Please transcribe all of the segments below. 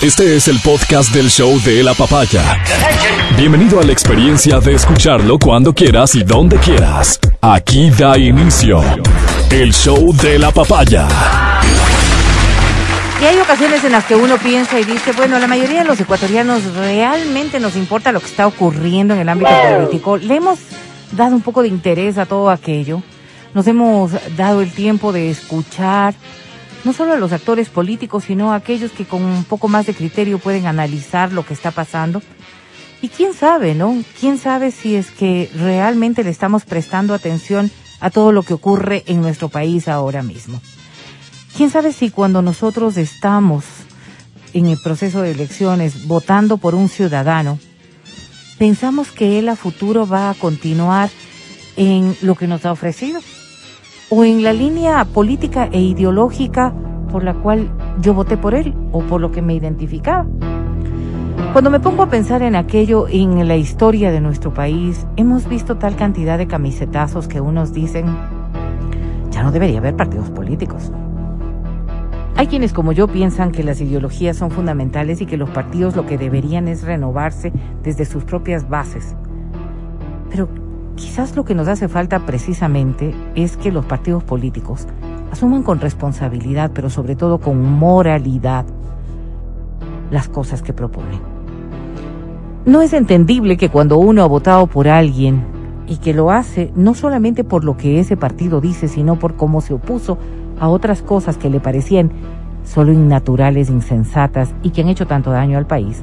Este es el podcast del show de la papaya. Bienvenido a la experiencia de escucharlo cuando quieras y donde quieras. Aquí da inicio el show de la papaya. Y hay ocasiones en las que uno piensa y dice, bueno, la mayoría de los ecuatorianos realmente nos importa lo que está ocurriendo en el ámbito político. Le hemos dado un poco de interés a todo aquello. Nos hemos dado el tiempo de escuchar no solo a los actores políticos, sino a aquellos que con un poco más de criterio pueden analizar lo que está pasando. Y quién sabe, ¿no? ¿Quién sabe si es que realmente le estamos prestando atención a todo lo que ocurre en nuestro país ahora mismo? ¿Quién sabe si cuando nosotros estamos en el proceso de elecciones votando por un ciudadano, pensamos que él a futuro va a continuar en lo que nos ha ofrecido? O en la línea política e ideológica por la cual yo voté por él o por lo que me identificaba. Cuando me pongo a pensar en aquello en la historia de nuestro país, hemos visto tal cantidad de camisetazos que unos dicen, ya no debería haber partidos políticos. Hay quienes como yo piensan que las ideologías son fundamentales y que los partidos lo que deberían es renovarse desde sus propias bases. Pero Quizás lo que nos hace falta precisamente es que los partidos políticos asuman con responsabilidad, pero sobre todo con moralidad, las cosas que proponen. No es entendible que cuando uno ha votado por alguien y que lo hace no solamente por lo que ese partido dice, sino por cómo se opuso a otras cosas que le parecían solo innaturales, insensatas y que han hecho tanto daño al país,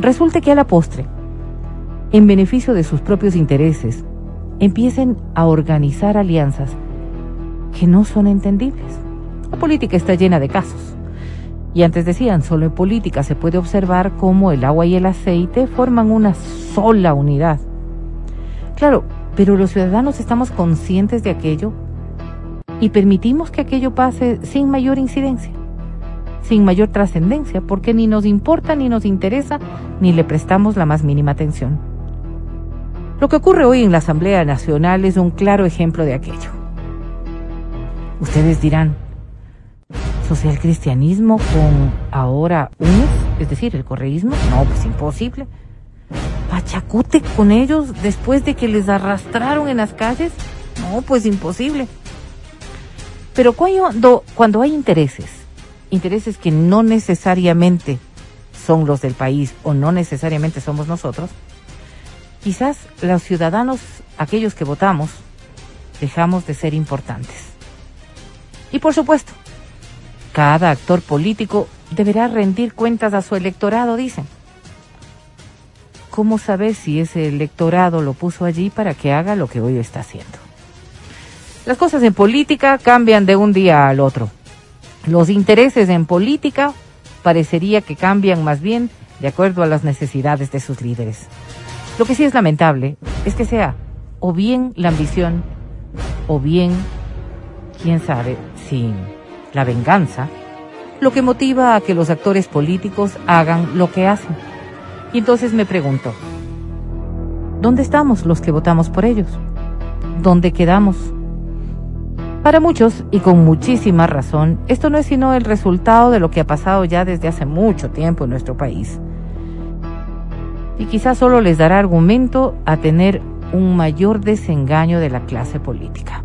resulte que a la postre, en beneficio de sus propios intereses, empiecen a organizar alianzas que no son entendibles. La política está llena de casos. Y antes decían, solo en política se puede observar cómo el agua y el aceite forman una sola unidad. Claro, pero los ciudadanos estamos conscientes de aquello y permitimos que aquello pase sin mayor incidencia, sin mayor trascendencia, porque ni nos importa, ni nos interesa, ni le prestamos la más mínima atención. Lo que ocurre hoy en la Asamblea Nacional es un claro ejemplo de aquello. Ustedes dirán, social cristianismo con ahora UNES, es decir, el correísmo, no, pues imposible. Pachacute con ellos después de que les arrastraron en las calles, no, pues imposible. Pero cuando, cuando hay intereses, intereses que no necesariamente son los del país o no necesariamente somos nosotros, quizás los ciudadanos, aquellos que votamos, dejamos de ser importantes. Y por supuesto, cada actor político deberá rendir cuentas a su electorado, dicen. ¿Cómo saber si ese electorado lo puso allí para que haga lo que hoy está haciendo? Las cosas en política cambian de un día al otro. Los intereses en política parecería que cambian más bien de acuerdo a las necesidades de sus líderes. Lo que sí es lamentable es que sea o bien la ambición o bien, quién sabe, sin la venganza, lo que motiva a que los actores políticos hagan lo que hacen. Y entonces me pregunto, ¿dónde estamos los que votamos por ellos? ¿Dónde quedamos? Para muchos, y con muchísima razón, esto no es sino el resultado de lo que ha pasado ya desde hace mucho tiempo en nuestro país y quizás solo les dará argumento a tener un mayor desengaño de la clase política.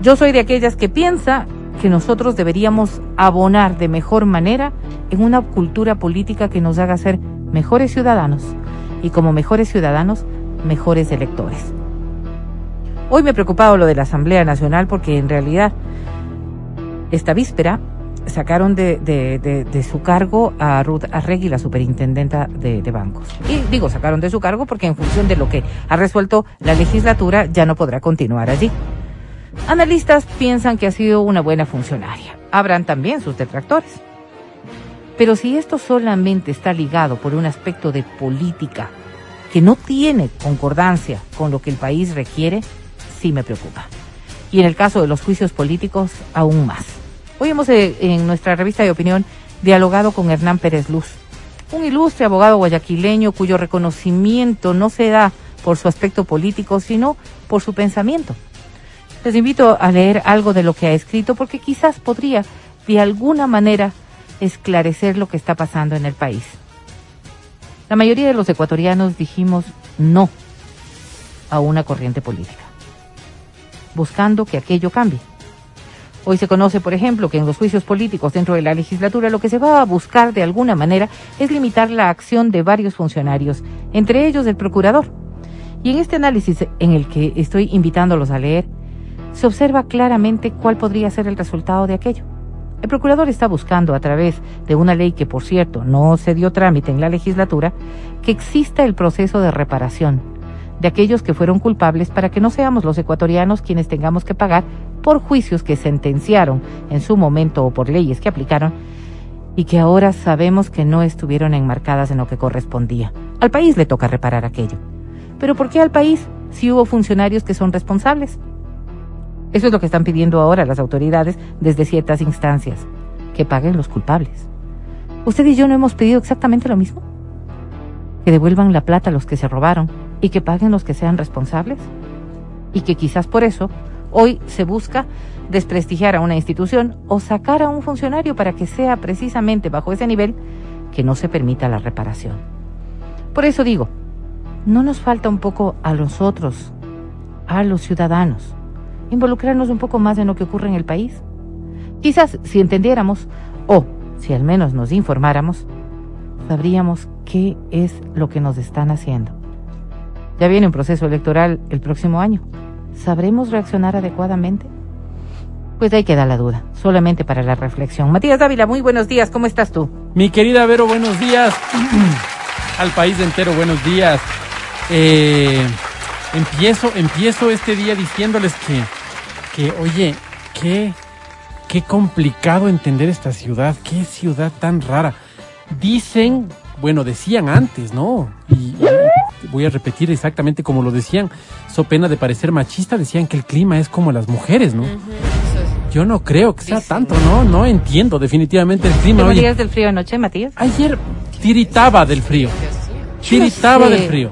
Yo soy de aquellas que piensa que nosotros deberíamos abonar de mejor manera en una cultura política que nos haga ser mejores ciudadanos y como mejores ciudadanos, mejores electores. Hoy me he preocupado lo de la Asamblea Nacional porque en realidad esta víspera sacaron de, su cargo a Ruth Arregui, la superintendenta de, bancos. Y digo, sacaron de su cargo porque en función de lo que ha resuelto la legislatura ya no podrá continuar allí. Analistas piensan que ha sido una buena funcionaria. Habrán también sus detractores. Pero si esto solamente está ligado por un aspecto de política que no tiene concordancia con lo que el país requiere, sí me preocupa. Y en el caso de los juicios políticos, aún más. Hoy hemos eh, en nuestra revista de opinión dialogado con Hernán Pérez Luz, un ilustre abogado guayaquileño cuyo reconocimiento no se da por su aspecto político, sino por su pensamiento. Les invito a leer algo de lo que ha escrito porque quizás podría de alguna manera esclarecer lo que está pasando en el país. La mayoría de los ecuatorianos dijimos no a una corriente política, buscando que aquello cambie. Hoy se conoce, por ejemplo, que en los juicios políticos dentro de la legislatura lo que se va a buscar de alguna manera es limitar la acción de varios funcionarios, entre ellos el procurador. Y en este análisis en el que estoy invitándolos a leer, se observa claramente cuál podría ser el resultado de aquello. El procurador está buscando, a través de una ley que, por cierto, no se dio trámite en la legislatura, que exista el proceso de reparación de aquellos que fueron culpables para que no seamos los ecuatorianos quienes tengamos que pagar por juicios que sentenciaron en su momento o por leyes que aplicaron y que ahora sabemos que no estuvieron enmarcadas en lo que correspondía. Al país le toca reparar aquello. Pero ¿por qué al país si hubo funcionarios que son responsables? Eso es lo que están pidiendo ahora las autoridades desde ciertas instancias, que paguen los culpables. ¿Usted y yo no hemos pedido exactamente lo mismo? Que devuelvan la plata a los que se robaron y que paguen los que sean responsables. Y que quizás por eso Hoy se busca desprestigiar a una institución o sacar a un funcionario para que sea precisamente bajo ese nivel que no se permita la reparación. Por eso digo, ¿no nos falta un poco a nosotros, a los ciudadanos, involucrarnos un poco más en lo que ocurre en el país? Quizás si entendiéramos, o si al menos nos informáramos, sabríamos qué es lo que nos están haciendo. Ya viene un proceso electoral el próximo año. ¿Sabremos reaccionar adecuadamente? Pues ahí queda la duda, solamente para la reflexión. Matías Dávila, muy buenos días, ¿cómo estás tú? Mi querida Vero, buenos días. Al país entero, buenos días. Eh, empiezo, empiezo este día diciéndoles que, que oye, qué, qué complicado entender esta ciudad, qué ciudad tan rara. Dicen, bueno, decían antes, ¿no? Y, voy a repetir exactamente como lo decían, so pena de parecer machista, decían que el clima es como las mujeres, ¿no? Yo no creo que sea tanto, ¿no? No entiendo definitivamente el clima. ¿Qué días del frío anoche, Matías? Ayer tiritaba del frío. Tiritaba del frío.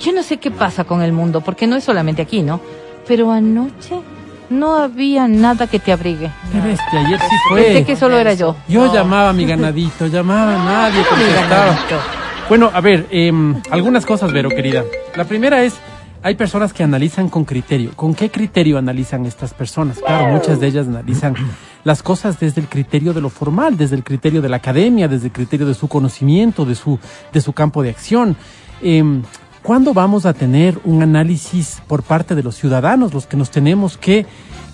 Yo no sé qué pasa con el mundo, porque no es solamente aquí, ¿no? Pero anoche no había nada que te abrigue. Qué ayer sí fue. Pensé que solo era yo. Yo llamaba a mi ganadito, llamaba a nadie contestaba. Bueno, a ver, em, algunas cosas, Vero, querida. La primera es, hay personas que analizan con criterio. ¿Con qué criterio analizan estas personas? Claro, muchas de ellas analizan las cosas desde el criterio de lo formal, desde el criterio de la academia, desde el criterio de su conocimiento, de su, de su campo de acción. Eh, ¿Cuándo vamos a tener un análisis por parte de los ciudadanos, los que nos tenemos que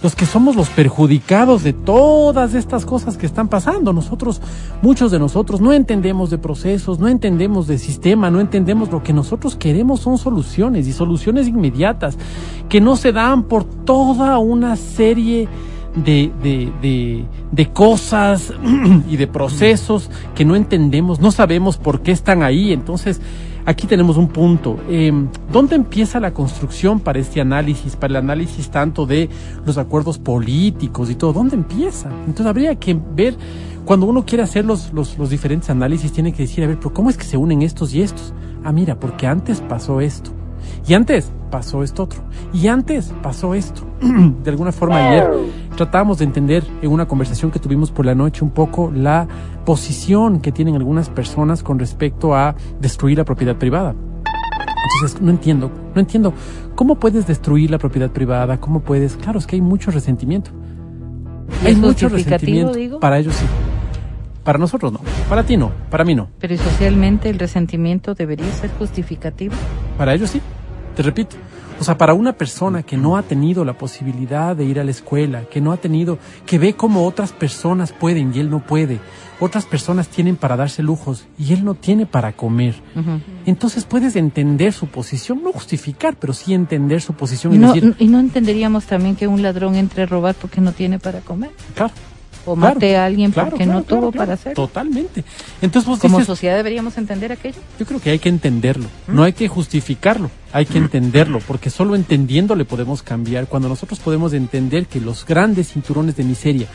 los que somos los perjudicados de todas estas cosas que están pasando. Nosotros, muchos de nosotros, no entendemos de procesos, no entendemos de sistema, no entendemos lo que nosotros queremos son soluciones y soluciones inmediatas que no se dan por toda una serie de, de, de, de cosas y de procesos que no entendemos, no sabemos por qué están ahí. Entonces, aquí tenemos un punto. Eh, ¿Dónde empieza la construcción para este análisis, para el análisis tanto de los acuerdos políticos y todo? ¿Dónde empieza? Entonces habría que ver, cuando uno quiere hacer los, los, los diferentes análisis, tiene que decir, a ver, pero ¿cómo es que se unen estos y estos? Ah, mira, porque antes pasó esto. Y antes pasó esto otro. Y antes pasó esto. de alguna forma ayer tratábamos de entender en una conversación que tuvimos por la noche un poco la posición que tienen algunas personas con respecto a destruir la propiedad privada. Entonces, no entiendo, no entiendo. ¿Cómo puedes destruir la propiedad privada? ¿Cómo puedes? Claro, es que hay mucho resentimiento. Hay mucho resentimiento. Digo? Para ellos sí. Para nosotros no. Para ti no. Para mí no. Pero socialmente el resentimiento debería ser justificativo? Para ellos sí. Te repito. O sea, para una persona que no ha tenido la posibilidad de ir a la escuela, que no ha tenido, que ve cómo otras personas pueden y él no puede, otras personas tienen para darse lujos y él no tiene para comer. Entonces puedes entender su posición, no justificar, pero sí entender su posición. Y, no, y no entenderíamos también que un ladrón entre a robar porque no tiene para comer. Claro o mate a alguien porque no tuvo para hacerlo. Totalmente. Entonces Como sociedad deberíamos entender aquello. Yo creo que hay que entenderlo, ¿Mm? no hay que justificarlo, hay que entenderlo, porque solo entendiéndole podemos cambiar. Cuando nosotros podemos entender que los grandes cinturones de miseria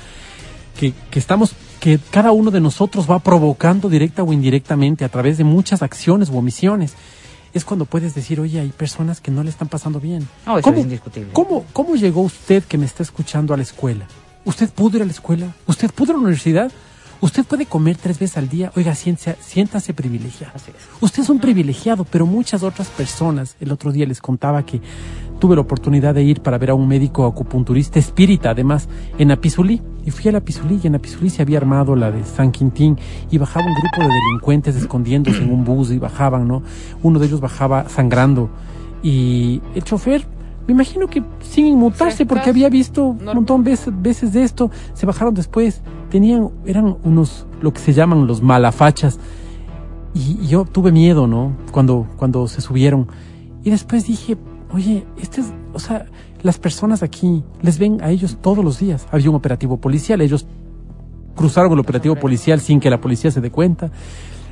que, que estamos, que cada uno de nosotros va provocando directa o indirectamente a través de muchas acciones u omisiones, es cuando puedes decir, oye, hay personas que no le están pasando bien. No, eso es indiscutible. ¿cómo, ¿Cómo llegó usted que me está escuchando a la escuela? ¿Usted pudo ir a la escuela? ¿Usted pudo ir a la universidad? Usted puede comer tres veces al día, oiga, siéntase, siéntase privilegiado. Usted es un privilegiado, pero muchas otras personas, el otro día les contaba que tuve la oportunidad de ir para ver a un médico acupunturista espírita, además, en Apizulí. Y fui a la Apizulí y en Apizulí se había armado la de San Quintín y bajaba un grupo de delincuentes escondiéndose en un bus y bajaban, ¿no? Uno de ellos bajaba sangrando y el chofer me imagino que sin inmutarse, porque había visto un montón de veces, veces, de esto, se bajaron después, tenían, eran unos, lo que se llaman los malafachas, y, yo tuve miedo, ¿no? Cuando, cuando se subieron, y después dije, oye, este es, o sea, las personas aquí les ven a ellos todos los días. Había un operativo policial, ellos cruzaron el operativo policial sin que la policía se dé cuenta.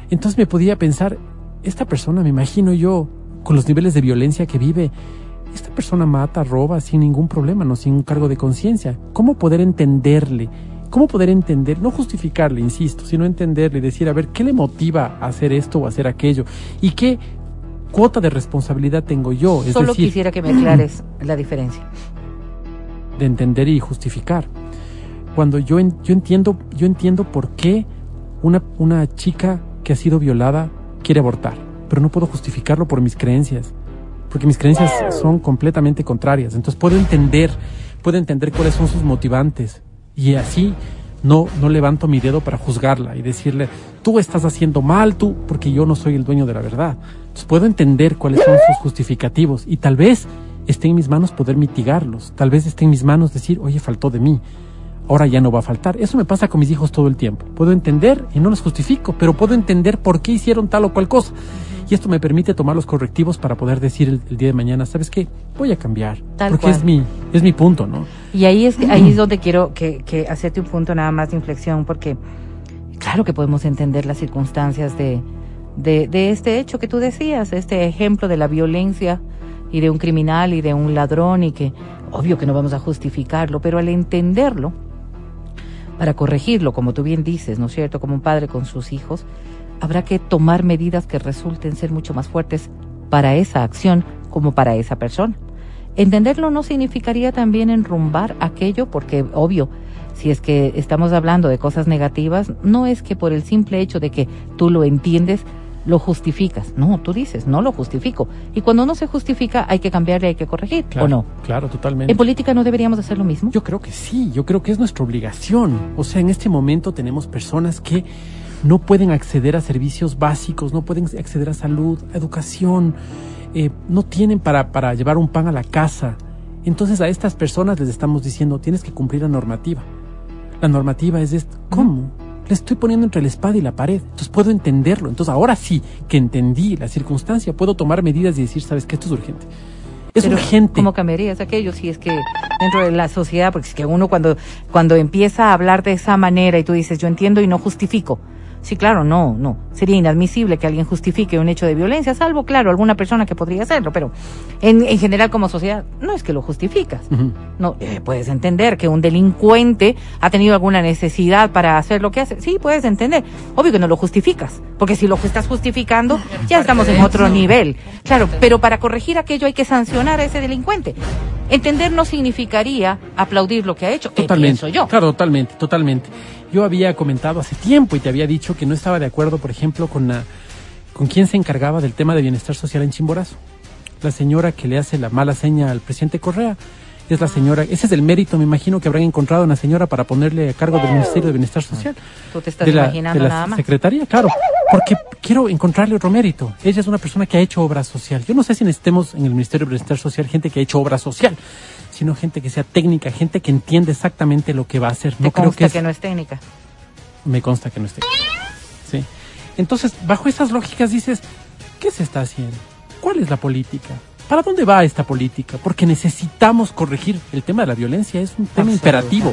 Entonces me podía pensar, esta persona, me imagino yo, con los niveles de violencia que vive, esta persona mata, roba sin ningún problema, no sin un cargo de conciencia. ¿Cómo poder entenderle? ¿Cómo poder entender, no justificarle, insisto, sino entenderle y decir, a ver, ¿qué le motiva a hacer esto o hacer aquello? ¿Y qué cuota de responsabilidad tengo yo? Es Solo quisiera que me aclares la diferencia. De entender y justificar. Cuando yo, yo, entiendo, yo entiendo por qué una, una chica que ha sido violada quiere abortar, pero no puedo justificarlo por mis creencias porque mis creencias son completamente contrarias. Entonces puedo entender, puedo entender cuáles son sus motivantes y así no, no levanto mi dedo para juzgarla y decirle, tú estás haciendo mal, tú, porque yo no soy el dueño de la verdad. Entonces puedo entender cuáles son sus justificativos y tal vez esté en mis manos poder mitigarlos. Tal vez esté en mis manos decir, oye, faltó de mí. Ahora ya no va a faltar. Eso me pasa con mis hijos todo el tiempo. Puedo entender y no los justifico, pero puedo entender por qué hicieron tal o cual cosa. Y esto me permite tomar los correctivos para poder decir el, día de mañana, ¿sabes qué? Voy a cambiar. porque es mi, es mi punto, ¿no? Y ahí es, ahí es donde quiero que, que hacerte un punto nada más de inflexión, porque claro que podemos entender las circunstancias de, de, de este hecho que tú decías, este ejemplo de la violencia y de un criminal y de un ladrón y que obvio que no vamos a justificarlo, pero al entenderlo, para corregirlo, como tú bien dices, ¿no es cierto?, como un padre con sus hijos, habrá que tomar medidas que resulten ser mucho más fuertes para esa acción como para esa persona. Entenderlo no significaría también enrumbar aquello, porque obvio, si es que estamos hablando de cosas negativas, no es que por el simple hecho de que tú lo entiendes, lo justificas. No, tú dices, no lo justifico. Y cuando no se justifica, hay que cambiarle, hay que corregir, ¿o no? Claro, totalmente. ¿En política no deberíamos hacer lo mismo? Yo creo que sí, yo creo que es nuestra obligación. O sea, en este momento tenemos personas que no pueden acceder a servicios básicos, no pueden acceder a salud, a educación, eh, no tienen para, para llevar un pan a la casa. Entonces a estas personas les estamos diciendo, tienes que cumplir la normativa. La normativa es esto. ¿Cómo? Le estoy poniendo entre la espada y la pared. Entonces puedo entenderlo. Entonces ahora sí que entendí la circunstancia, puedo tomar medidas y decir, sabes que esto es urgente. Es urgente. ¿Cómo cambiarías aquello si es que dentro de la sociedad, porque es que uno cuando, cuando empieza a hablar de esa manera y tú dices, yo entiendo y no justifico, Sí, claro, no, no. Sería inadmisible que alguien justifique un hecho de violencia, salvo, claro, alguna persona que podría hacerlo, pero en, en general como sociedad no es que lo justificas. No, eh, puedes entender que un delincuente ha tenido alguna necesidad para hacer lo que hace. Sí, puedes entender. Obvio que no lo justificas, porque si lo estás justificando, ya estamos en otro nivel. Claro, pero para corregir aquello hay que sancionar a ese delincuente. Entender no significaría aplaudir lo que ha hecho. Totalmente. yo. Claro, totalmente, totalmente. Yo había comentado hace tiempo y te había dicho que no estaba de acuerdo, por ejemplo, con, la, con quien se encargaba del tema de bienestar social en Chimborazo. La señora que le hace la mala seña al presidente Correa es la señora, ese es el mérito, me imagino, que habrán encontrado una señora para ponerle a cargo del Ministerio de Bienestar Social. Tú te estás imaginando nada más. Secretaría, claro, porque quiero encontrarle otro mérito. Ella es una persona que ha hecho obra social. Yo no sé si necesitemos en el Ministerio de Bienestar Social gente que ha hecho obra social sino gente que sea técnica, gente que entiende exactamente lo que va a hacer. No creo que, que no es técnica. Me consta que no es técnica. Sí. Entonces, bajo esas lógicas dices, ¿qué se está haciendo? ¿Cuál es la política? ¿Para dónde va esta política? Porque necesitamos corregir el tema de la violencia, es un tema imperativo.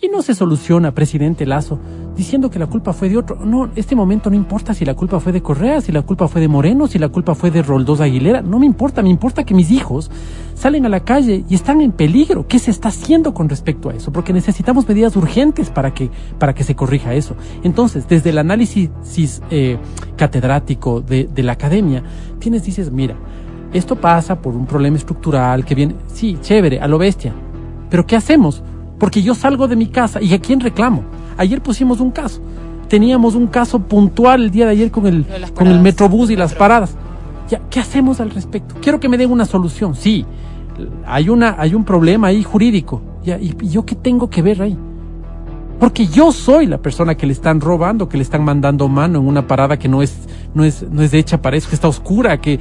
Y no se soluciona, presidente Lazo, diciendo que la culpa fue de otro. No, este momento no importa si la culpa fue de Correa, si la culpa fue de Moreno, si la culpa fue de Roldós Aguilera. No me importa, me importa que mis hijos salen a la calle y están en peligro. ¿Qué se está haciendo con respecto a eso? Porque necesitamos medidas urgentes para que, para que se corrija eso. Entonces, desde el análisis eh, catedrático de, de la academia, tienes, dices, mira, esto pasa por un problema estructural que viene, sí, chévere, a lo bestia. Pero ¿qué hacemos? Porque yo salgo de mi casa y ¿a quién reclamo? Ayer pusimos un caso. Teníamos un caso puntual el día de ayer con el, con el metrobús y las paradas. Ya, ¿Qué hacemos al respecto? Quiero que me den una solución. Sí, hay, una, hay un problema ahí jurídico. Ya, ¿Y y yo qué tengo que ver ahí? Porque yo soy la persona que le están robando, que le están mandando mano en una parada que no es, no es, no es hecha para eso, que está oscura, que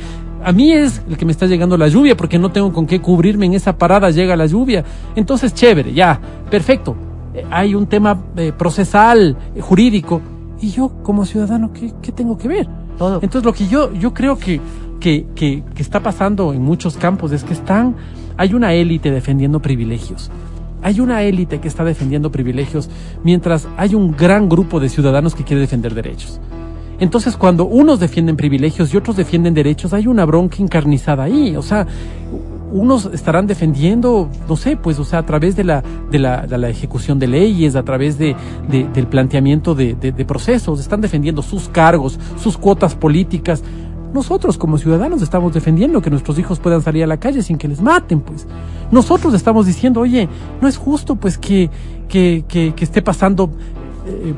a mí es el que me está llegando la lluvia porque no tengo con qué cubrirme en esa parada, llega la lluvia. Entonces, chévere, ya, perfecto. Eh, hay un tema eh, procesal, eh, jurídico. Y yo, como ciudadano, ¿qué, qué tengo que ver? Todo. Entonces, lo que yo, yo creo que, que, que, que está pasando en muchos campos es que están, hay una élite defendiendo privilegios. Hay una élite que está defendiendo privilegios mientras hay un gran grupo de ciudadanos que quiere defender derechos. Entonces, cuando unos defienden privilegios y otros defienden derechos, hay una bronca encarnizada ahí. O sea, unos estarán defendiendo, no sé, pues, o sea, a través de la, de la, de la ejecución de leyes, a través de, de- del planteamiento de, de- procesos, están defendiendo sus cargos, sus cuotas políticas. Nosotros como ciudadanos estamos defendiendo que nuestros hijos puedan salir a la calle sin que les maten, pues. Nosotros estamos diciendo, oye, no es justo, pues, que, que, que, que esté pasando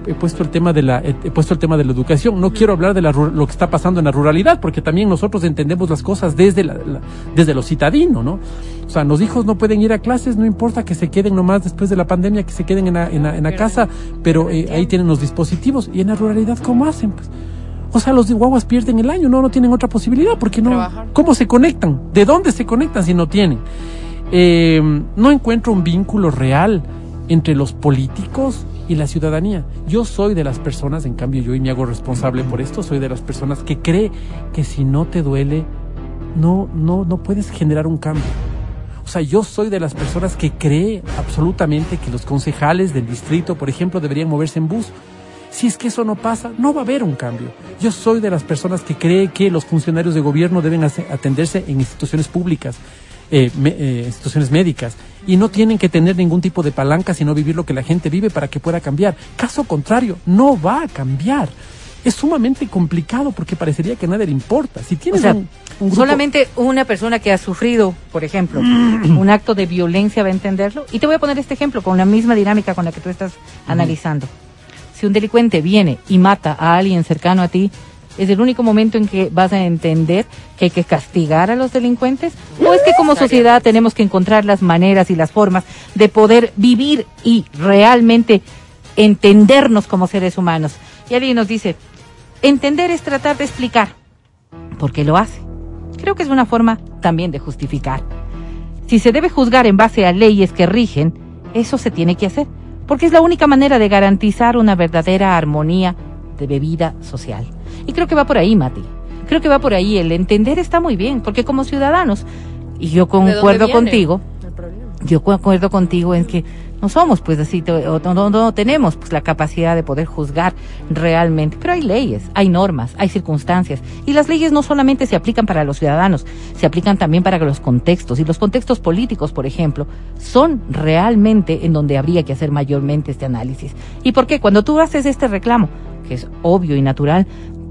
he puesto el tema de la he puesto el tema de la educación no quiero hablar de la lo que está pasando en la ruralidad porque también nosotros entendemos las cosas desde la, la- desde lo citadino no o sea los hijos no pueden ir a clases no importa que se queden nomás después de la pandemia que se queden en la, en la, en la casa pero eh, ahí tienen los dispositivos y en la ruralidad cómo hacen pues o sea, los guaguas pierden el año, no, no tienen otra posibilidad, porque no, Trabajar. ¿cómo se conectan? ¿De dónde se conectan si no tienen? Eh, no encuentro un vínculo real entre los políticos y la ciudadanía. Yo soy de las personas, en cambio yo y me hago responsable por esto, soy de las personas que cree que si no te duele, no, no, no puedes generar un cambio. O sea, yo soy de las personas que cree absolutamente que los concejales del distrito, por ejemplo, deberían moverse en bus. Si es que eso no pasa, no va a haber un cambio. Yo soy de las personas que cree que los funcionarios de gobierno deben atenderse en instituciones públicas, eh, me- eh, instituciones médicas, y no tienen que tener ningún tipo de palanca, sino vivir lo que la gente vive para que pueda cambiar. Caso contrario, no va a cambiar. Es sumamente complicado porque parecería que a nadie le importa. Si O tienes sea, un, un grupo- solamente una persona que ha sufrido, por ejemplo, un acto de violencia va a entenderlo. Y te voy a poner este ejemplo con la misma dinámica con la que tú estás analizando. Si un delincuente viene y mata a alguien cercano a ti, ¿es el único momento en que vas a entender que hay que castigar a los delincuentes? ¿O es que como sociedad tenemos que encontrar las maneras y las formas de poder vivir y realmente entendernos como seres humanos? Y alguien nos dice, entender es tratar de explicar por qué lo hace. Creo que es una forma también de justificar. Si se debe juzgar en base a leyes que rigen, eso se tiene que hacer, porque es la única manera de garantizar una verdadera armonía de bebida social. Y creo que va por ahí, Mati. Creo que va por ahí. El entender está muy bien, porque como ciudadanos, y yo concuerdo contigo, yo concuerdo contigo en que no somos pues así, no, no tenemos pues la capacidad de poder juzgar realmente, pero hay leyes, hay normas, hay circunstancias y las leyes no solamente se aplican para los ciudadanos, se aplican también para los contextos y los contextos políticos, por ejemplo, son realmente en donde habría que hacer mayormente este análisis. ¿Y por qué? Cuando tú haces este reclamo, que es obvio y natural,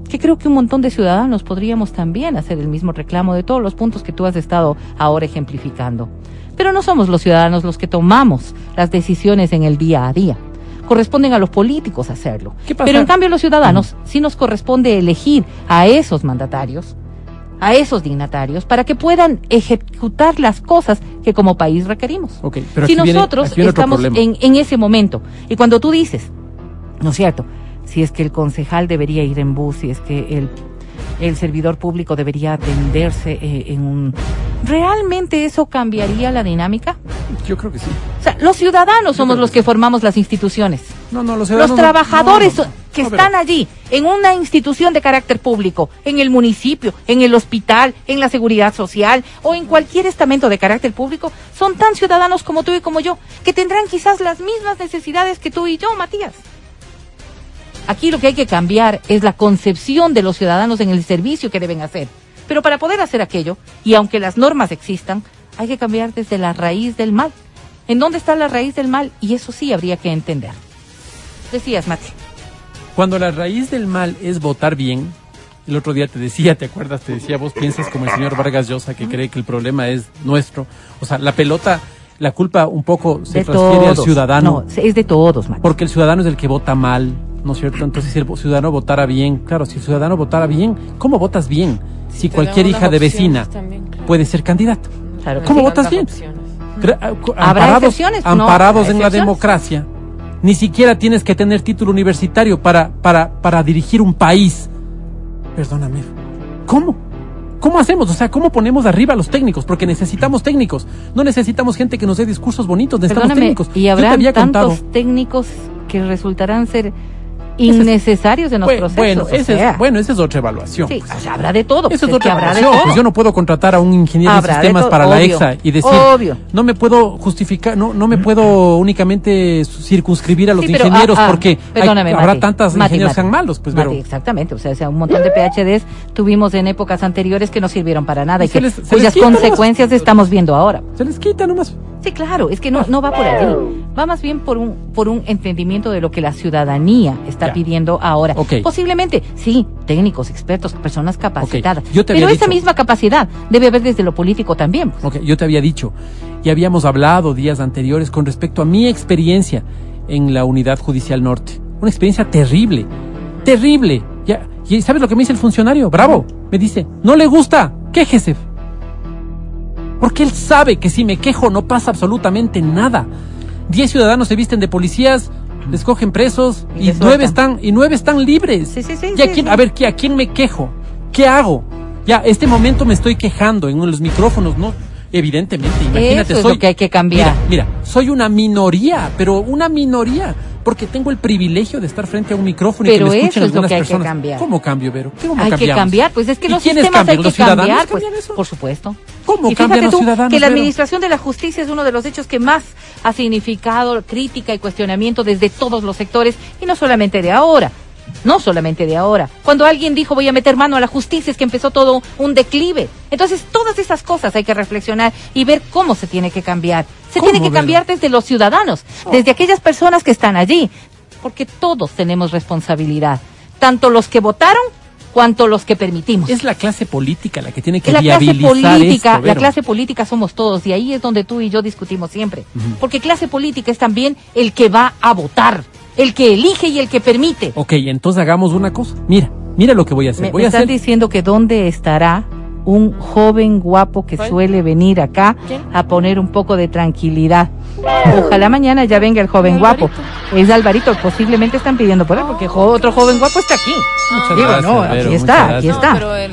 que creo que un montón de ciudadanos podríamos también hacer el mismo reclamo de todos los puntos que tú has estado ahora ejemplificando. Pero no somos los ciudadanos los que tomamos las decisiones en el día a día. Corresponden a los políticos hacerlo. ¿Qué pasa? Pero en cambio los ciudadanos sí nos corresponde elegir a esos mandatarios, a esos dignatarios, para que puedan ejecutar las cosas que como país requerimos. Ok, pero si viene- nosotros viene estamos en ese momento, y cuando tú dices, ¿no es cierto? Si es que el concejal debería ir en bus, si es que el, el servidor público debería atenderse eh, en un... ¿Realmente eso cambiaría la dinámica? Yo creo que sí. O sea, los ciudadanos somos los que formamos las instituciones. No, no, los Los ciudadanos no- trabajadores no, no, que no, están allí, en una institución de carácter público, en el municipio, en el hospital, en la seguridad social o en cualquier estamento de carácter público, son tan ciudadanos como tú y como yo, que tendrán quizás las mismas necesidades que tú y yo, Matías. Aquí lo que hay que cambiar es la concepción de los ciudadanos en el servicio que deben hacer. Pero para poder hacer aquello, y aunque las normas existan, hay que cambiar desde la raíz del mal. ¿En dónde está la raíz del mal? Y eso sí habría que entender. Decías, Mati. Cuando la raíz del mal es votar bien, el otro día te decía, ¿te acuerdas? Te decía, vos piensas como el señor Vargas Llosa que cree que el problema es nuestro. O sea, la pelota, la culpa un poco se de transfiere todos. al ciudadano. No, es de todos, Mati. Porque el ciudadano es el que vota mal, ¿no es cierto? Entonces, si el ciudadano votara bien, claro, si el ciudadano votara bien, ¿cómo votas bien? Si te cualquier hija de vecina también, claro. puede ser candidato. Claro ¿Cómo votas bien? Habrá amparados, excepciones, no, amparados habrá en la democracia, ni siquiera tienes que tener título universitario para, para, para dirigir un país. Perdóname. ¿Cómo? ¿Cómo hacemos? O sea, ¿cómo ponemos arriba a los técnicos? Porque necesitamos técnicos. No necesitamos gente que nos dé discursos bonitos, necesitamos Perdóname, técnicos. y habrá tantos contado. técnicos que resultarán ser innecesarios en los procesos. Bueno, o ese sea. es, bueno, esa es otra evaluación. Sí, o sea, habrá de todo. Eso es otra evaluación. Pues yo no puedo contratar a un ingeniero Habrá de sistemas para la EXA y decir, obvio. no me puedo justificar, no, no me puedo únicamente circunscribir a los Sí, pero, ingenieros ah, ah, porque hay- habrá tantas Mati, ingenieros que Mati. sean malos, pues, pero exactamente, o sea, o sea, un montón de PhDs tuvimos en épocas anteriores que no sirvieron para nada y, Y que, les- cuyas nomás. consecuencias estamos viendo ahora. se les quita nomás. Sí, claro, es que no, no va por allí. Va más bien por un, por un entendimiento de lo que la ciudadanía está Ya. pidiendo ahora. Ok. Posiblemente, sí, técnicos, expertos, personas capacitadas. Yo te Pero había esa dicho- misma capacidad debe haber desde lo político también. pues. Ok, yo te había dicho, y habíamos hablado días anteriores con respecto a mi experiencia en la Unidad Judicial Norte. Una experiencia terrible, terrible. Ya, ¿Y sabes lo que me dice el funcionario? Bravo. Me dice, no le gusta, quéjese. Porque él sabe que si me quejo no pasa absolutamente nada. Diez ciudadanos se visten de policías, les cogen presos Y nueve están y nueve están libres. Sí, sí, sí, ¿Y a quién- a ver, ¿qué- ¿a quién me quejo? ¿Qué hago? Ya, este momento me estoy quejando en los micrófonos, ¿no? Evidentemente, imagínate, Eso es soy, lo que hay que cambiar. Mira, mira, soy una minoría, pero una minoría, porque tengo el privilegio de estar frente a un micrófono Pero y que me escuchen eso es lo algunas que hay que personas. cambiar. ¿Cómo cambio, Vero? ¿Cómo Hay que cambiar, pues es que ¿Y los sistemas hay que ¿Los cambiar, pues, eso? por supuesto. ¿Cómo y cambian los tú ciudadanos, que la Vero? administración de la justicia es uno de los hechos que más ha significado crítica y cuestionamiento desde todos los sectores y no solamente de ahora. No solamente de ahora. Cuando alguien dijo voy a meter mano a la justicia es que empezó todo un declive. Entonces todas esas cosas hay que reflexionar y ver cómo se tiene que cambiar. Se ¿Cómo, tiene que cambiar desde los ciudadanos, desde aquellas personas que están allí, porque todos tenemos responsabilidad, tanto los que votaron cuanto los que permitimos. Es la clase política la que tiene que La clase viabilizar política, esto, la clase política somos todos y ahí es donde tú y yo discutimos siempre. Porque clase política es también el que va a votar, el que elige y el que permite. Ok, entonces hagamos una cosa. Mira, mira lo que voy a hacer. Me, voy me a están hacer diciendo que dónde estará un joven guapo que ¿Cuál? suele venir acá ¿Quién? a poner un poco de tranquilidad. Ojalá mañana ya venga el joven guapo. Es Alvarito, posiblemente están pidiendo por él porque jo- otro joven guapo está aquí. Muchas Digo, gracias, no, aquí está, aquí está. pero el.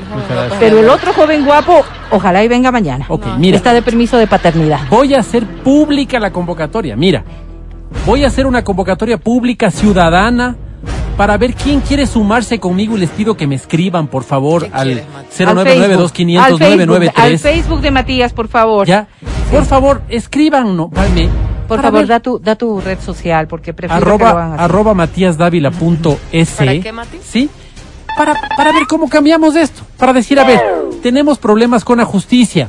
Pero otro joven guapo, ojalá y venga mañana. Ok, No. mira. Está de permiso de paternidad. Voy a hacer pública la convocatoria. Mira, voy a hacer una convocatoria pública ciudadana para ver quién quiere sumarse conmigo y les pido que me escriban, por favor, ¿Qué al quieres, Mati? 099 Al Facebook, al 993 Facebook de Matías, por favor. Ya, por favor, escriban, no, palme, Por para favor, ver, da tu, da tu red social, porque prefiero que lo hagan arroba, arroba matíasdávila.es. ¿Para qué, Mati? Sí, para, para ver cómo cambiamos esto. Para decir, a ver, tenemos problemas con la justicia.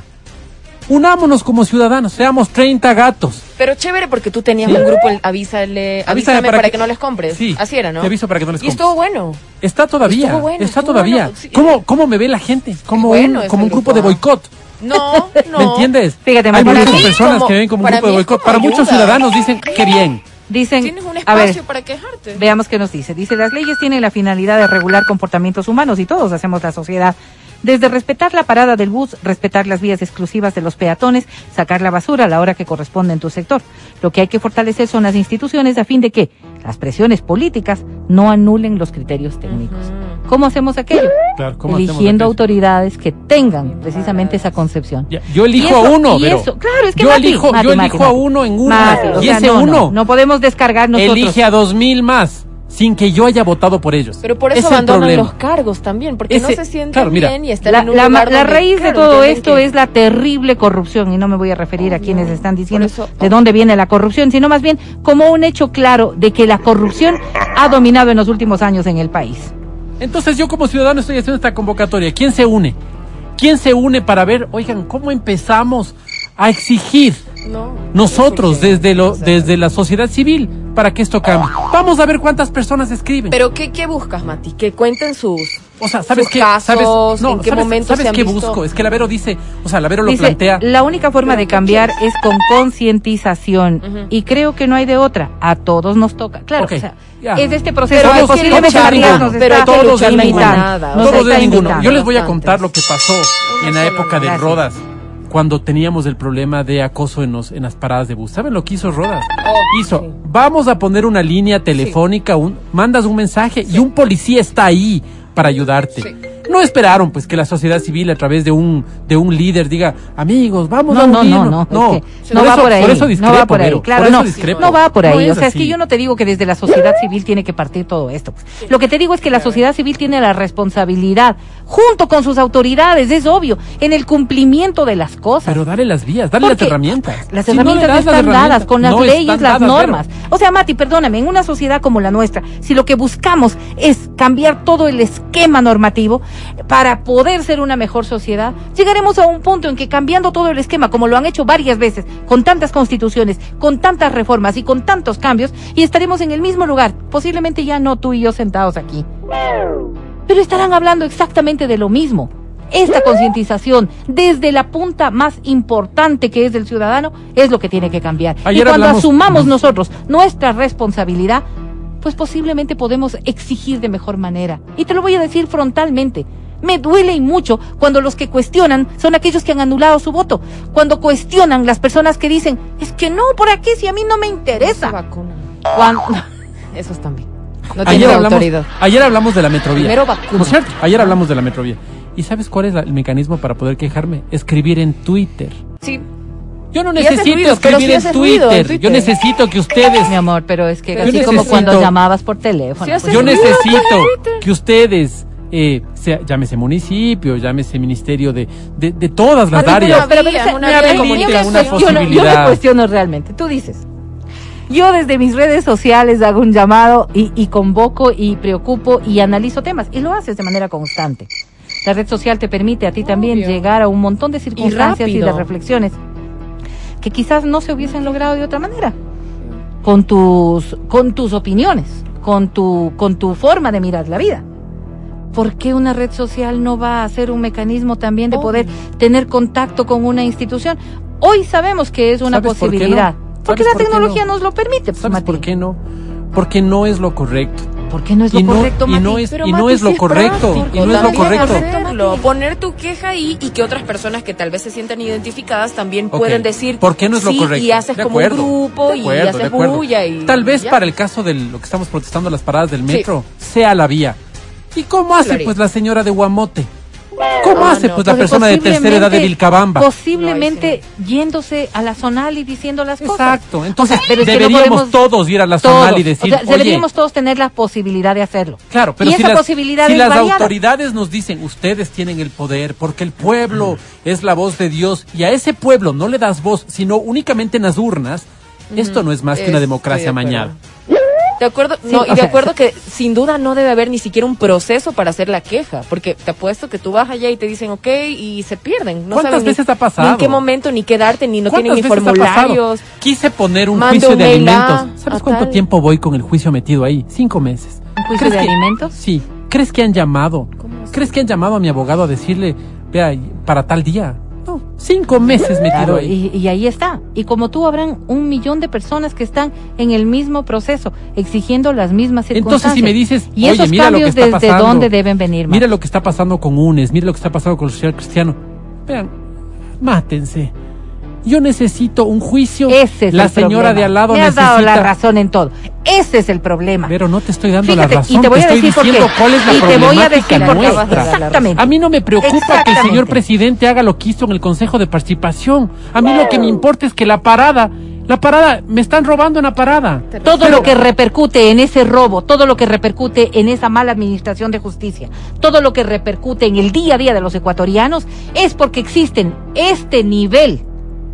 Unámonos como ciudadanos, seamos 30 gatos. Pero chévere porque tú tenías Sí. un grupo, el avísale, avísame para, que, no les compres. Sí, Así era, ¿no? te aviso para que no les Y compres. estuvo bueno. Está todavía, Estuvo bueno, está estuvo todavía. bueno, sí. ¿Cómo, ¿Cómo me ve la gente? Como bueno un, como un grupo de grupo, boicot. No, no. ¿Me entiendes? Fíjate, Hay muchas personas como- que ven como un grupo de boicot. Para muchos ciudadanos dicen, qué bien. Dicen, Tienes un a ver, espacio para quejarte. veamos qué nos dice. Dice, las leyes tienen la finalidad de regular comportamientos humanos y todos hacemos la sociedad. Desde respetar la parada del bus, respetar las vías exclusivas de los peatones, sacar la basura a la hora que corresponde en tu sector. Lo que hay que fortalecer son las instituciones a fin de que las presiones políticas no anulen los criterios técnicos. ¿Cómo hacemos aquello? Claro, ¿cómo hacemos Eligiendo aquello? autoridades que tengan precisamente esa concepción. Ya, yo elijo eso- a uno, y pero eso, claro, es que yo Mati, elijo, Mati, yo Mati, elijo a uno en uno Mati, o y sea, ese no, uno no, no podemos descargar nosotros. elige a dos mil más sin que yo haya votado por ellos. Pero por Es eso abandonan problema. los cargos también, porque no se sienten claro, mira, bien y están La, en un la- lugar la donde, raíz de claro, todo esto que- es la terrible corrupción y no me voy a referir a quienes están diciendo de dónde viene la corrupción, sino más bien como un hecho claro de que la corrupción ha dominado en los últimos años en el país. Entonces yo como ciudadano estoy haciendo esta convocatoria. ¿Quién se une? ¿Quién se une para ver, oigan, cómo empezamos a exigir nosotros no desde lo desde la sociedad civil para que esto cambie? Vamos a ver cuántas personas escriben. Pero ¿qué, qué buscas, Mati? Que cuenten sus O sea, ¿sabes sus qué? casos, ¿Sabes? en qué ¿sabes, momentos ¿sabes se han qué visto? busco? Es que Lavero dice, o sea, Lavero lo Dice, plantea. la única forma de cambiar es con concientización y creo que no hay de otra. A todos nos toca. Claro, Ok, o sea, ya. es este proceso Pero luchar, la vida ninguno. nos Pero ninguno. Todos está de ninguno. Yo les voy a contar lo que pasó en la época no. de. Rodas, cuando teníamos el problema de acoso en, los, en las paradas de bus. ¿Saben lo que hizo Rodas? Oh, hizo, sí. vamos a poner una línea telefónica, un, mandas un mensaje y un policía está ahí para ayudarte. Sí. No esperaron pues que la sociedad civil a través de un de un líder diga, amigos, vamos No, a no, no, unirnos". no, es que por no va eso- por ahí. Por eso no discrepo, va por ahí, Vero, claro, por eso no, discrepo. no va por ahí. No o sea, es así. que yo no te digo que desde la sociedad civil tiene que partir todo esto. pues. Lo que te digo es que la sociedad civil tiene la responsabilidad, junto con sus autoridades, es obvio, en el cumplimiento de las cosas. Pero dale las vías, dale las herramientas. Las Si no herramientas das las están dadas herramientas, con las no leyes, están las normas. O sea, Mati, perdóname, en una sociedad como la nuestra, si lo que buscamos es cambiar todo el esquema normativo para poder ser una mejor sociedad, llegaremos a un punto en que cambiando todo el esquema, como lo han hecho varias veces, con tantas constituciones, con tantas reformas y con tantos cambios, y estaremos en el mismo lugar, posiblemente ya no tú y yo sentados aquí, pero estarán hablando exactamente de lo mismo. Esta concientización desde la punta más importante que es del ciudadano es lo que tiene que cambiar. Ayer y cuando hablamos- asumamos nosotros nuestra responsabilidad, pues posiblemente podemos exigir de mejor manera. Y te lo voy a decir frontalmente. Me duele y mucho cuando los que cuestionan son aquellos que han anulado su voto. Cuando cuestionan las personas que dicen, es que no, ¿por aquí si a mí no me interesa? vacuna. Cuando- Esos también. No Ayer tienen hablamos, autoridad. ayer hablamos de la metrovía. Primero vacuna. ¿No es cierto? Ayer hablamos de la metrovía. ¿Y sabes cuál es la- el mecanismo para poder quejarme? Escribir en Twitter. Sí. Yo no necesito ruido, pero escribir sí en, Twitter. en Yo Twitter. necesito que ustedes Mi amor, pero es que Pero así yo como cuando necesito- llamabas por teléfono. Sí, pues, Yo necesito que ustedes, eh, sea, llámese municipio, llámese ministerio de, de, de todas las Pero- áreas. pero- pero, Había una comunicación. una Yo, no- yo me posibilidad. cuestiono realmente. Tú dices, yo desde mis redes sociales hago un llamado y, y convoco y preocupo y analizo temas y lo haces de manera constante. La red social te permite a ti también llegar a un montón de circunstancias y, de reflexiones que quizás no se hubiesen logrado de otra manera. Con tus, con tus opiniones, con tu, con tu forma de mirar la vida. ¿Por qué una red social no va a ser un mecanismo también de poder tener contacto con una institución? Hoy sabemos que es una ¿Sabes por qué posibilidad. Porque ¿Sabes la por tecnología no? nos lo permite. pues, ¿Sabes Mati. por qué no? Porque no es lo correcto. ¿Por qué no es lo y no, correcto, y no es, Pero, y no Mati, es lo correcto. práctico Y no es lo correcto. hacerlo. Poner tu queja ahí y que otras personas que tal vez se sientan identificadas también Ok. pueden decir. ¿Por qué no es lo sí, correcto? Y haces De como acuerdo, un grupo de y acuerdo, haces bulla y. Tal vez ya. para el caso de lo que estamos protestando las paradas del Sí. metro, sea la vía. ¿Y cómo hace pues la señora de Guamote? ¿Cómo Ah, hace no. pues la persona de tercera edad de posiblemente- Vilcabamba? Posiblemente yéndose a la zonal y diciendo las cosas. Exacto. Entonces O sea, pero es que no deberíamos podemos- todos ir a la Todos. zonal y decir, O sea, oye, deberíamos todos tener la posibilidad de hacerlo. Claro, pero y si esa las, posibilidad si es las variada. autoridades nos dicen, ustedes tienen el poder, porque el pueblo es la voz de Dios, y a ese pueblo no le das voz, sino únicamente en las urnas, esto no es más que una democracia mañana. De acuerdo, Sí, no, y de sea, acuerdo que sin duda no debe haber ni siquiera un proceso para hacer la queja, porque te apuesto que tú vas allá y te dicen ok y se pierden. No ¿Cuántas saben ni- veces ha pasado? Ni en qué momento, ni qué darte, ni no tienen ni ¿Cuántas veces ha pasado? formularios. Quise poner un juicio de alimentos. ¿Sabes a cuánto tal. tiempo voy con el juicio metido ahí? Cinco meses. ¿Un juicio ¿Crees de que- alimentos? Sí. ¿Crees que han llamado? ¿Crees que han llamado a mi abogado a decirle, vea, para tal día? No, cinco meses metido Claro, ahí. y, y ahí está. Y como tú habrán un millón de personas que están en el mismo proceso, exigiendo las mismas circunstancias. Entonces, si me dices, y oye, esos mira lo que cambios está desde pasando. dónde deben venir, Mira Mati? lo que está pasando con UNES, mira lo que está pasando con el social cristiano. Vean, mátense. Yo necesito un juicio. Ese es la el señora problema. de al lado Me has necesita. dado la razón en todo. Ese es el problema. Pero no te estoy dando Fíjate, la razón. y te voy a estoy decir por diciendo qué. cuál es la y te voy a decir por qué. nuestra. Exactamente. A mí no me preocupa que el señor presidente haga lo que hizo en el Consejo de Participación. A mí lo que me importa es que la parada, la parada, me están robando en la parada. Todo lo que repercute en ese robo, todo lo que repercute en esa mala administración de justicia, todo lo que repercute en el día a día de los ecuatorianos, es porque existen este nivel,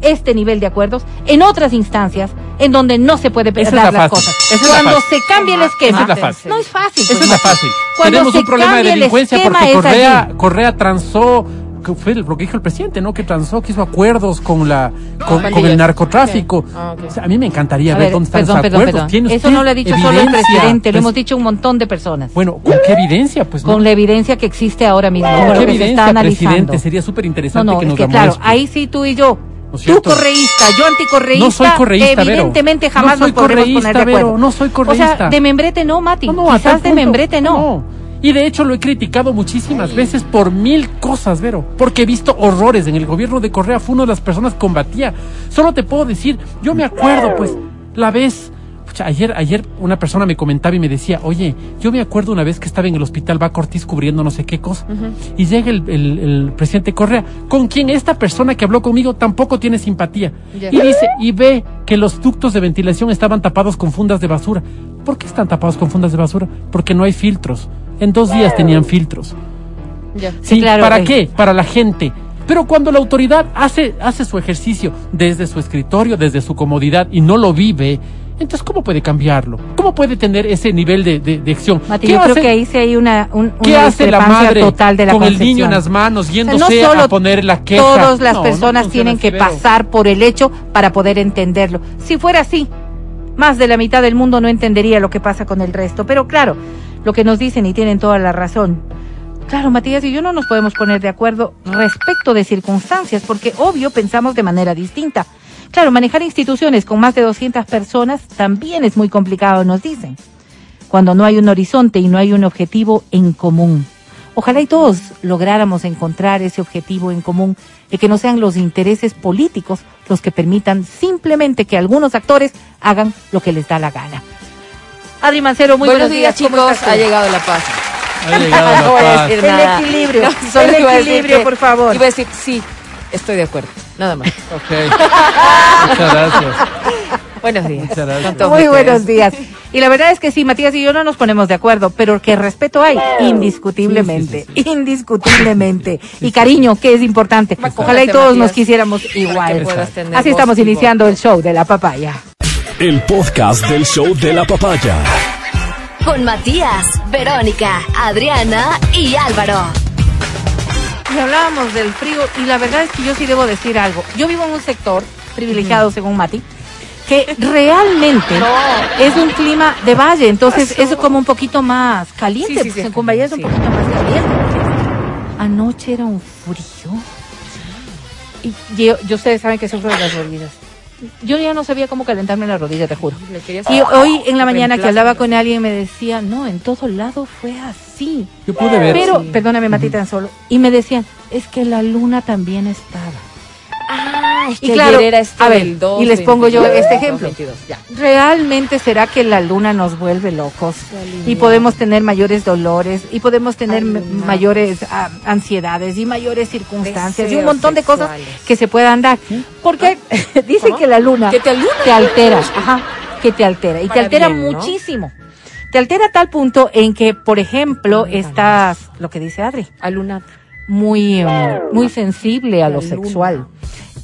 este nivel de acuerdos en otras instancias en donde no se puede es la las fácil. cosas. Esa es la Cuando se cambia el esquema, Esa es la fácil. no es fácil. Esa pues, es la Mati. fácil. Cuando Tenemos se un problema de delincuencia porque es Correa. Correa transó que fue lo que dijo el presidente, ¿no? Que transó, que hizo acuerdos con la con, el narcotráfico. Ah. O sea, a mí me encantaría A ver dónde están perdón, esos perdón, acuerdos. perdón. ¿Tiene Eso no lo ha dicho solo el evidencia? presidente, lo Pues, hemos dicho un montón de personas. Bueno, ¿con qué evidencia? Pues no. con la evidencia que existe ahora mismo, ¿Con qué que se está evidencia, analizando. presidente? Sería súper interesante no, que es nos que la claro, ahí sí tú y yo. ¿No Tú cierto? correísta, yo anticorreísta. No soy correísta, Vero. Evidentemente jamás No nos podremos poner de acuerdo. Vero, no soy O correísta. sea, de membrete no, Mati. No, no, Quizás de membrete no. Y de hecho lo he criticado muchísimas veces por mil cosas, Vero. Porque he visto horrores en el gobierno de Correa. Fue una de las personas que combatía. Solo te puedo decir, yo me acuerdo, pues, la vez. Pucha, ayer, ayer una persona me comentaba y me decía, oye, yo me acuerdo una vez que estaba en el hospital Baco Ortiz cubriendo no sé qué cosa. Y llega el, el- el presidente Correa, con quien esta persona que habló conmigo tampoco tiene simpatía. Y dice, y ve que los ductos de ventilación estaban tapados con fundas de basura. ¿Por qué están tapados con fundas de basura? Porque no hay filtros. En dos días tenían filtros. Sí, claro, ¿Para eh. qué? Para la gente. Pero cuando la autoridad hace, hace su ejercicio desde su escritorio, desde su comodidad y no lo vive, entonces ¿cómo puede cambiarlo? ¿Cómo puede tener ese nivel de, de, de acción? Mati, ¿Qué yo creo que ahí sí hay una, un, ¿Qué una hace la madre total de la con el niño en las manos O sea, yéndose a poner la queja? Todas las No, no personas tienen que pasar por el hecho para poder entenderlo. Si fuera así, más de la mitad del mundo no entendería lo que pasa con el resto. Pero claro, lo que nos dicen y tienen toda la razón. Claro, Matías y yo no nos podemos poner de acuerdo respecto de circunstancias, porque obvio pensamos de manera distinta. Claro, manejar instituciones con más de 200 personas también es muy complicado, nos dicen cuando no hay un horizonte y no hay un objetivo en común. Ojalá y todos lográramos encontrar ese objetivo en común y que no sean los intereses políticos los que permitan simplemente que algunos actores hagan lo que les da la gana. Adri Mancero, muy buenos, buenos, días, ¿cómo chicos. Ha llegado la paz. Ha llegado la No voy a paz. decir El equilibrio, No, el solo iba a decir equilibrio, que- por favor. Iba a decir, sí, estoy de acuerdo. Nada más. Ok. Muchas gracias. Buenos días. Muchas gracias. Muy buenos días. Y la verdad es que sí, Matías y yo no nos ponemos de acuerdo, pero que respeto hay, indiscutiblemente, Sí, indiscutiblemente. Y cariño, que es importante. Ojalá y todos Matías, nos quisiéramos igual. Así estamos iniciando el show de la papaya. El podcast del show de la papaya. Con Matías, Verónica, Adriana y Álvaro. Y hablábamos del frío y la verdad es que yo sí debo decir algo. Yo vivo en un sector privilegiado, según Mati, que realmente es un clima de valle, entonces es como un poquito más caliente. Sí, sí, sí. en Cumbaya es un poquito más caliente. Anoche era un frío. Y yo, yo ustedes saben que sufro de las rodillas. Yo ya no sabía cómo calentarme las rodillas, te juro. Y hoy en la mañana que hablaba con alguien me decía, no, en todo lado fue así. Yo pude ver. Pero, Sí. perdóname, Mati, tan solo. Y me decían, es que la luna también estaba. Ah, Y claro, ayer era esto a ver, del 2, y les pongo yo 22, este ejemplo. 22, ya. ¿Realmente será que la luna nos vuelve locos? Y podemos tener mayores dolores, y podemos tener mayores ah, ansiedades y mayores circunstancias y un montón de cosas sexuales. que se puedan dar. Porque dicen ¿Cómo? que la luna Que te altera, ajá, que te altera y te altera bien, ¿no? muchísimo. Te altera a tal punto en que, por ejemplo, estás, lo que dice Adri, Alunar. muy, eh, muy sensible a lo luna. sexual.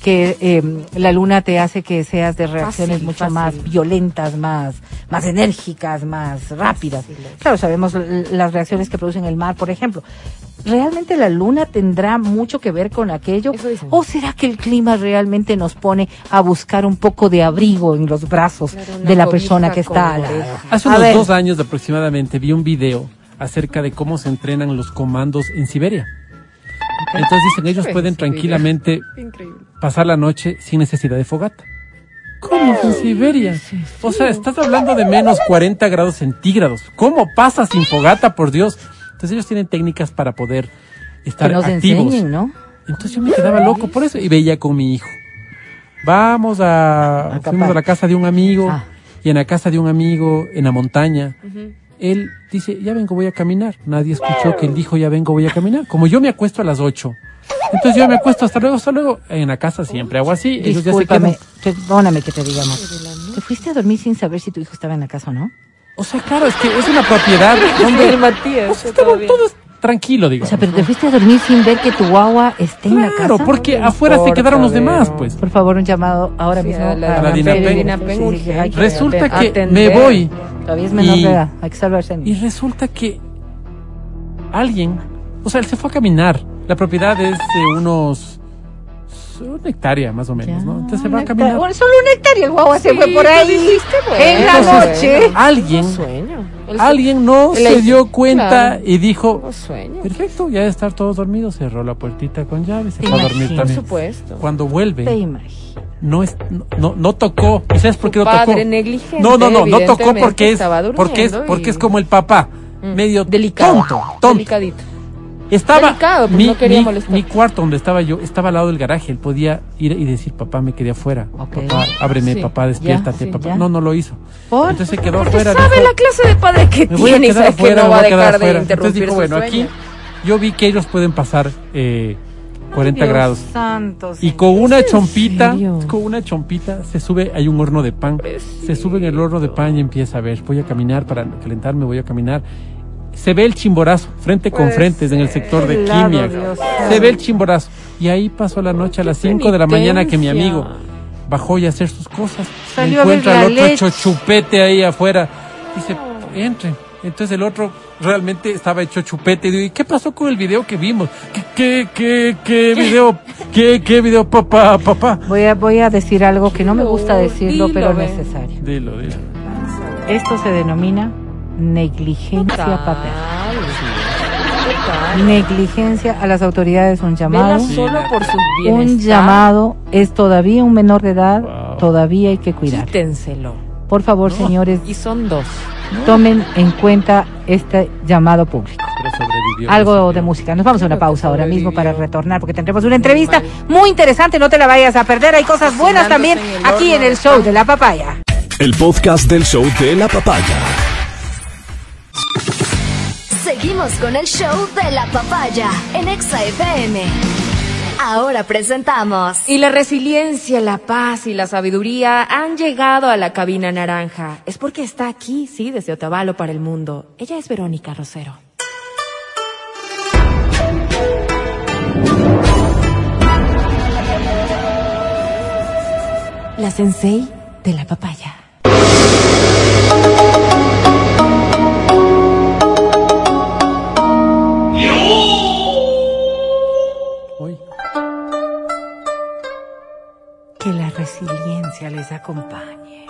Que eh, la luna te hace que seas de reacciones Fácil, mucho fácil. más violentas, más, más enérgicas, más rápidas. Claro, sabemos las reacciones que producen el mar, por ejemplo. ¿Realmente la luna tendrá mucho que ver con aquello? ¿O será que el clima realmente nos pone a buscar un poco de abrigo en los brazos Claro, de la persona que está al lado? Hace A unos ver. dos años aproximadamente vi un video acerca de cómo se entrenan los comandos en Siberia. Entonces dicen, ellos Ese pueden tranquilamente pasar la noche sin necesidad de fogata. ¿Cómo en Siberia? O sea, estás hablando de menos 40 grados centígrados. ¿Cómo pasa sin fogata, por Dios? Entonces ellos tienen técnicas para poder estar Que nos activos. enseñen, ¿no? Entonces yo me quedaba loco por eso y veía con mi hijo. Vamos a, fuimos a la casa de un amigo Ah. y en la casa de un amigo en la montaña. Él dice, ya vengo, voy a caminar. Nadie escuchó que él dijo, ya vengo, voy a caminar. Como yo me acuesto a las 8. Entonces yo me acuesto, hasta luego, hasta luego. En la casa siempre hago así. Ellos ya se Discúlpame, quedan. perdóname que te diga más. ¿Te fuiste a dormir sin saber si tu hijo estaba en la casa o no? O sea, claro, es que es una propiedad donde Matías. pues, estaba tranquilo, O digamos. sea, pero te fuiste a dormir sin ver que tu guagua esté en la casa. Claro, porque No afuera se quedaron los demás, pues. Por favor, un llamado ahora Sí, mismo a la- a la Dinapen. Resulta que Atender. me voy Todavía es menor Y- de edad, hay que salvarse. y resulta que alguien, o sea, él se fue a caminar La propiedad es de unos una hectárea más o menos, ¿no? Entonces se va a caminar. Bueno, solo un hectárea, el guagua se Sí, fue por ahí dijiste, bueno. en la noche. Alguien, Sueño. Alguien no el- se dio cuenta claro. y dijo, su- sueño. perfecto, ya de estar todos dormidos, cerró la puertita con llave y se fue a dormir imaginas. Por también. supuesto. Cuando Te vuelve, no, es, no, no, tocó. ¿Y sabes por qué no tocó? No, no, no, no tocó porque es, porque es, porque es como el papá, Mm. medio Delicado. tonto, tonto. Delicadito. Estaba Delicado, pues mi, no quería mi- molestar. mi cuarto donde estaba yo, estaba al lado del garaje. Él podía ir y decir, papá, me quedé afuera. Ok. Papá, ábreme, Sí, papá, despiértate, sí, papá. ya. No, no lo hizo. ¿Por? Entonces se quedó afuera. sabe dijo, la clase de padre que tiene y quedar sabe que afuera, no va a dejar de afuera. Entonces interrumpir dijo, su bueno, sueño. aquí yo vi que ellos pueden pasar eh, 40 Dios grados. santo, Y con una chompita, con una chompita, se sube, hay un horno de pan. Se sube en el horno de pan y empieza a ver, voy a caminar para calentarme, voy a caminar. Se ve el chimborazo, frente con Puede frente, en el sector de quimia. Se ve el chimborazo. Y ahí pasó la noche a las 5 de la mañana que mi amigo bajó y a hacer sus cosas. Salió encuentra la el otro leche. hecho chupete ahí afuera. Dice, entren. Entonces el otro realmente estaba hecho chupete. Y digo, ¿y qué pasó con el video que vimos? ¿Qué, qué, qué, qué video? ¿Qué, qué video, papá, papá? Voy a, voy a decir algo que no me gusta decirlo, pero es necesario. Dilo, dilo. Esto se denomina negligencia paterna. Negligencia a las autoridades, un llamado. Solo por su. Un llamado es todavía un menor de edad, Wow. todavía hay que cuidar. Quítenselo. Por favor, señores, Y son dos. tomen en cuenta este llamado público. Algo de música. Nos vamos a una pausa ahora mismo para retornar porque tendremos una entrevista muy interesante. No te la vayas a perder. Hay cosas buenas también aquí en el show de la papaya. El podcast del show de la papaya. Seguimos con el show de la papaya en Exa FM. Ahora presentamos Y la resiliencia, la paz y la sabiduría han llegado a la cabina naranja. Es porque está aquí, sí, desde Otavalo para el mundo. Ella es Verónica Rosero. La sensei de la papaya. Resiliencia les acompañe.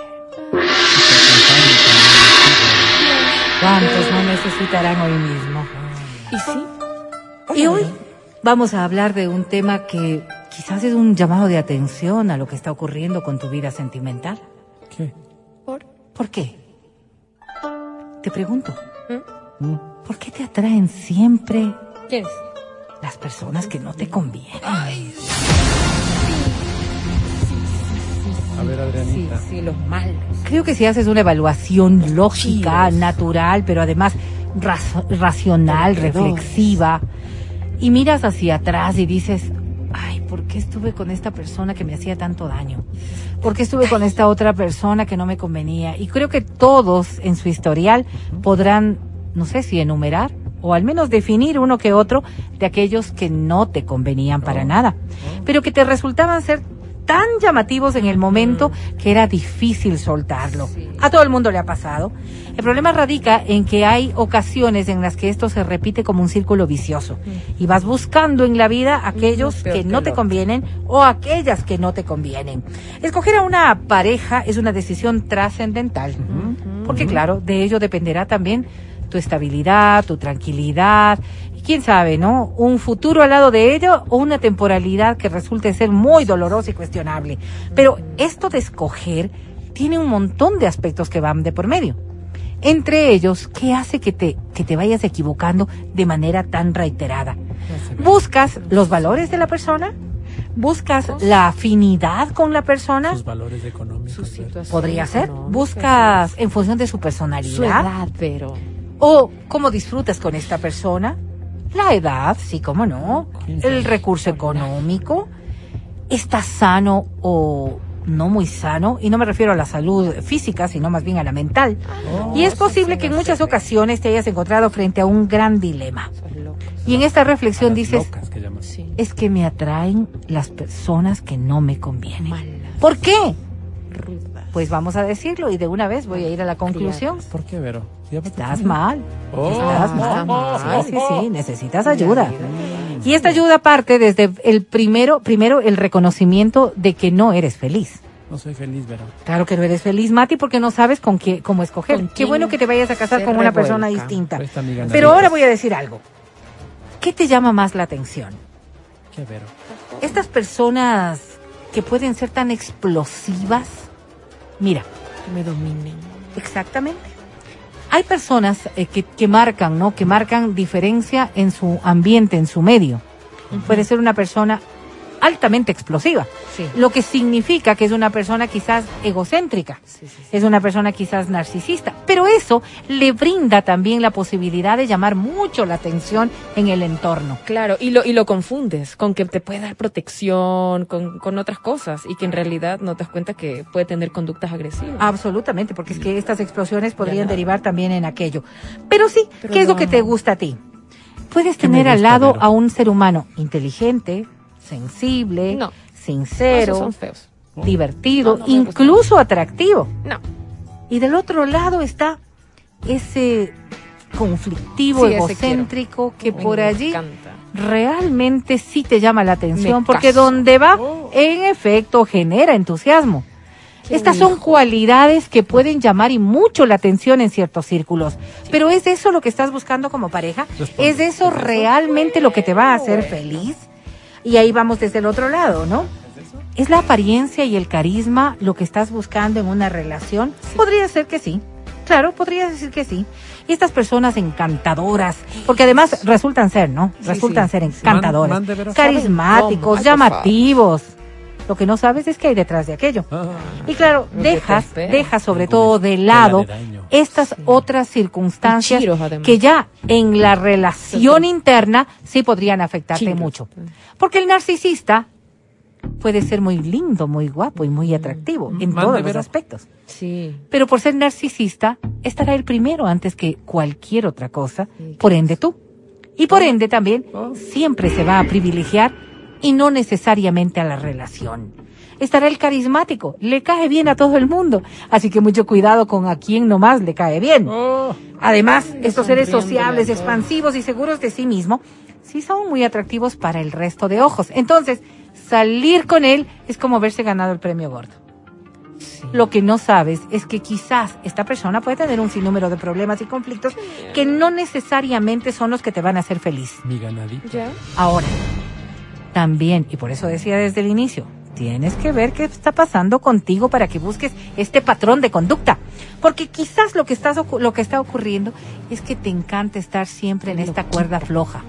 ¿Cuántos no necesitarán hoy mismo? ¿Y sí? Y hoy vamos a hablar de un tema que quizás es un llamado de atención a lo que está ocurriendo con tu vida sentimental. ¿Qué? ¿Por? ¿Por qué? Te pregunto, Mm. ¿por qué te atraen siempre ¿Quién es? las personas que no te convienen? A ver, Sí, Adrianita. sí, los malos. Creo que si haces una evaluación lógica, natural, pero además racional, reflexiva, y miras hacia atrás y dices, ay, ¿por qué estuve con esta persona que me hacía tanto daño? ¿Por qué estuve con esta otra persona que no me convenía? Y creo que todos en su historial podrán, no sé si enumerar o al menos definir uno que otro de aquellos que no te convenían para nada, pero que te resultaban ser tan llamativos en el momento que era difícil soltarlo. A todo el mundo le ha pasado. El problema radica en que hay ocasiones en las que esto se repite como un círculo vicioso. Y vas buscando en la vida aquellos Uno peor que no te convienen o aquellas que no te convienen. Escoger a una pareja es una decisión trascendental, porque claro, de ello dependerá también tu estabilidad, tu tranquilidad, quién sabe, ¿no? Un futuro al lado de ello o una temporalidad que resulte ser muy dolorosa y cuestionable. Pero esto de escoger tiene un montón de aspectos que van de por medio. Entre ellos, ¿qué hace que te, que te vayas equivocando de manera tan reiterada? ¿Buscas los valores de la persona? ¿Buscas la afinidad con la persona? Sus valores económicos. Su Podría ser. económica, ¿Buscas en función de su su personalidad? edad, pero ¿O cómo disfrutas con esta persona? La edad, sí, cómo no. ¿Quién El recurso económico. ¿Estás sano o no muy sano? Y no me refiero a la salud física, sino más bien a la mental. y es posible que en muchas ocasiones te hayas encontrado frente a un gran dilema. Y en esta reflexión dices, que es que me atraen las personas que no me convienen. ¿Por qué? Pues vamos a decirlo y de una vez voy a ir a la conclusión. ¿Por qué, Vero? ¿Ya va a Estás mal. Oh. Estás Está mal. mal. Sí, sí, sí. Necesitas ayuda. Y esta ayuda parte desde el primero, primero el reconocimiento de que no eres feliz. No soy feliz, pero. Claro que no eres feliz, Mati, porque no sabes con qué, cómo escoger. ¿Con Qué bueno que te vayas a casar con una persona distinta. Pero ahora voy a decir algo. ¿Qué te llama más la atención? Qué vero. Estas personas que pueden ser tan explosivas. Mira, Que me dominen. exactamente. Hay personas eh, que, que marcan, ¿no? Que marcan diferencia en su ambiente, en su medio. Puede ser una persona altamente explosiva. Sí. Lo que significa que es una persona quizás egocéntrica. Sí, sí. Es una persona quizás narcisista, pero eso le brinda también la posibilidad de llamar mucho la atención en el entorno. Claro, y lo, y lo confundes con que te puede dar protección, con, con otras cosas, y que en realidad no te das cuenta que puede tener conductas agresivas. Absolutamente, porque es que estas explosiones podrían derivar también en aquello. Pero sí, Pero ¿qué es lo que te gusta a ti? Puedes ¿Qué me tener al lado a un ser humano inteligente, sensible, No. sincero, Esos son feos. divertido, No, incluso atractivo. No. Y del otro lado está ese conflictivo, Sí, ese egocéntrico que Me por allí encanta. realmente sí te llama la atención, Me porque caso. donde va, en efecto, genera entusiasmo. Estas son cualidades que pueden llamar y mucho la atención en ciertos círculos. Pero ¿es eso lo que estás buscando como pareja? Responde. ¿Es eso realmente lo que te va a hacer feliz? Y ahí vamos desde el otro lado, ¿no? ¿Es la apariencia y el carisma lo que estás buscando en una relación? Podría ser que sí. Claro, podría decir que sí. Y estas personas encantadoras, porque además resultan ser, ¿no? Resultan sí. ser Man- Vero. carismáticos, llamativos. Lo que no sabes es que hay detrás de aquello. Ah, Y claro, dejas, dejas sobre todo de- lado estas otras circunstancias chiros, que ya en la relación interna sí podrían afectarte Chiros. mucho. Porque el narcisista puede ser muy lindo, muy guapo y muy atractivo en Mande, todos los aspectos. Sí. Pero por ser narcisista, estará el primero antes que cualquier otra cosa, por ende tú. Y por ende también Oh. siempre se va a privilegiar y no necesariamente a la relación. Estará el carismático, le cae bien a todo el mundo, así que mucho cuidado con a quien nomás le cae bien. oh, Además, estos seres sociables, expansivos y seguros de sí mismo, sí son muy atractivos para el resto de ojos. Entonces, salir con él es como verse ganado el premio gordo. Lo que no sabes es que quizás esta persona puede tener un sinnúmero de problemas y conflictos que no necesariamente son los que te van a hacer feliz. mi ganadito. ¿Ya? Ahora, también, y por eso decía desde el inicio, tienes que ver qué está pasando contigo para que busques este patrón de conducta. Porque quizás lo que, estás, lo que está ocurriendo es que te encanta estar siempre en esta cuerda floja.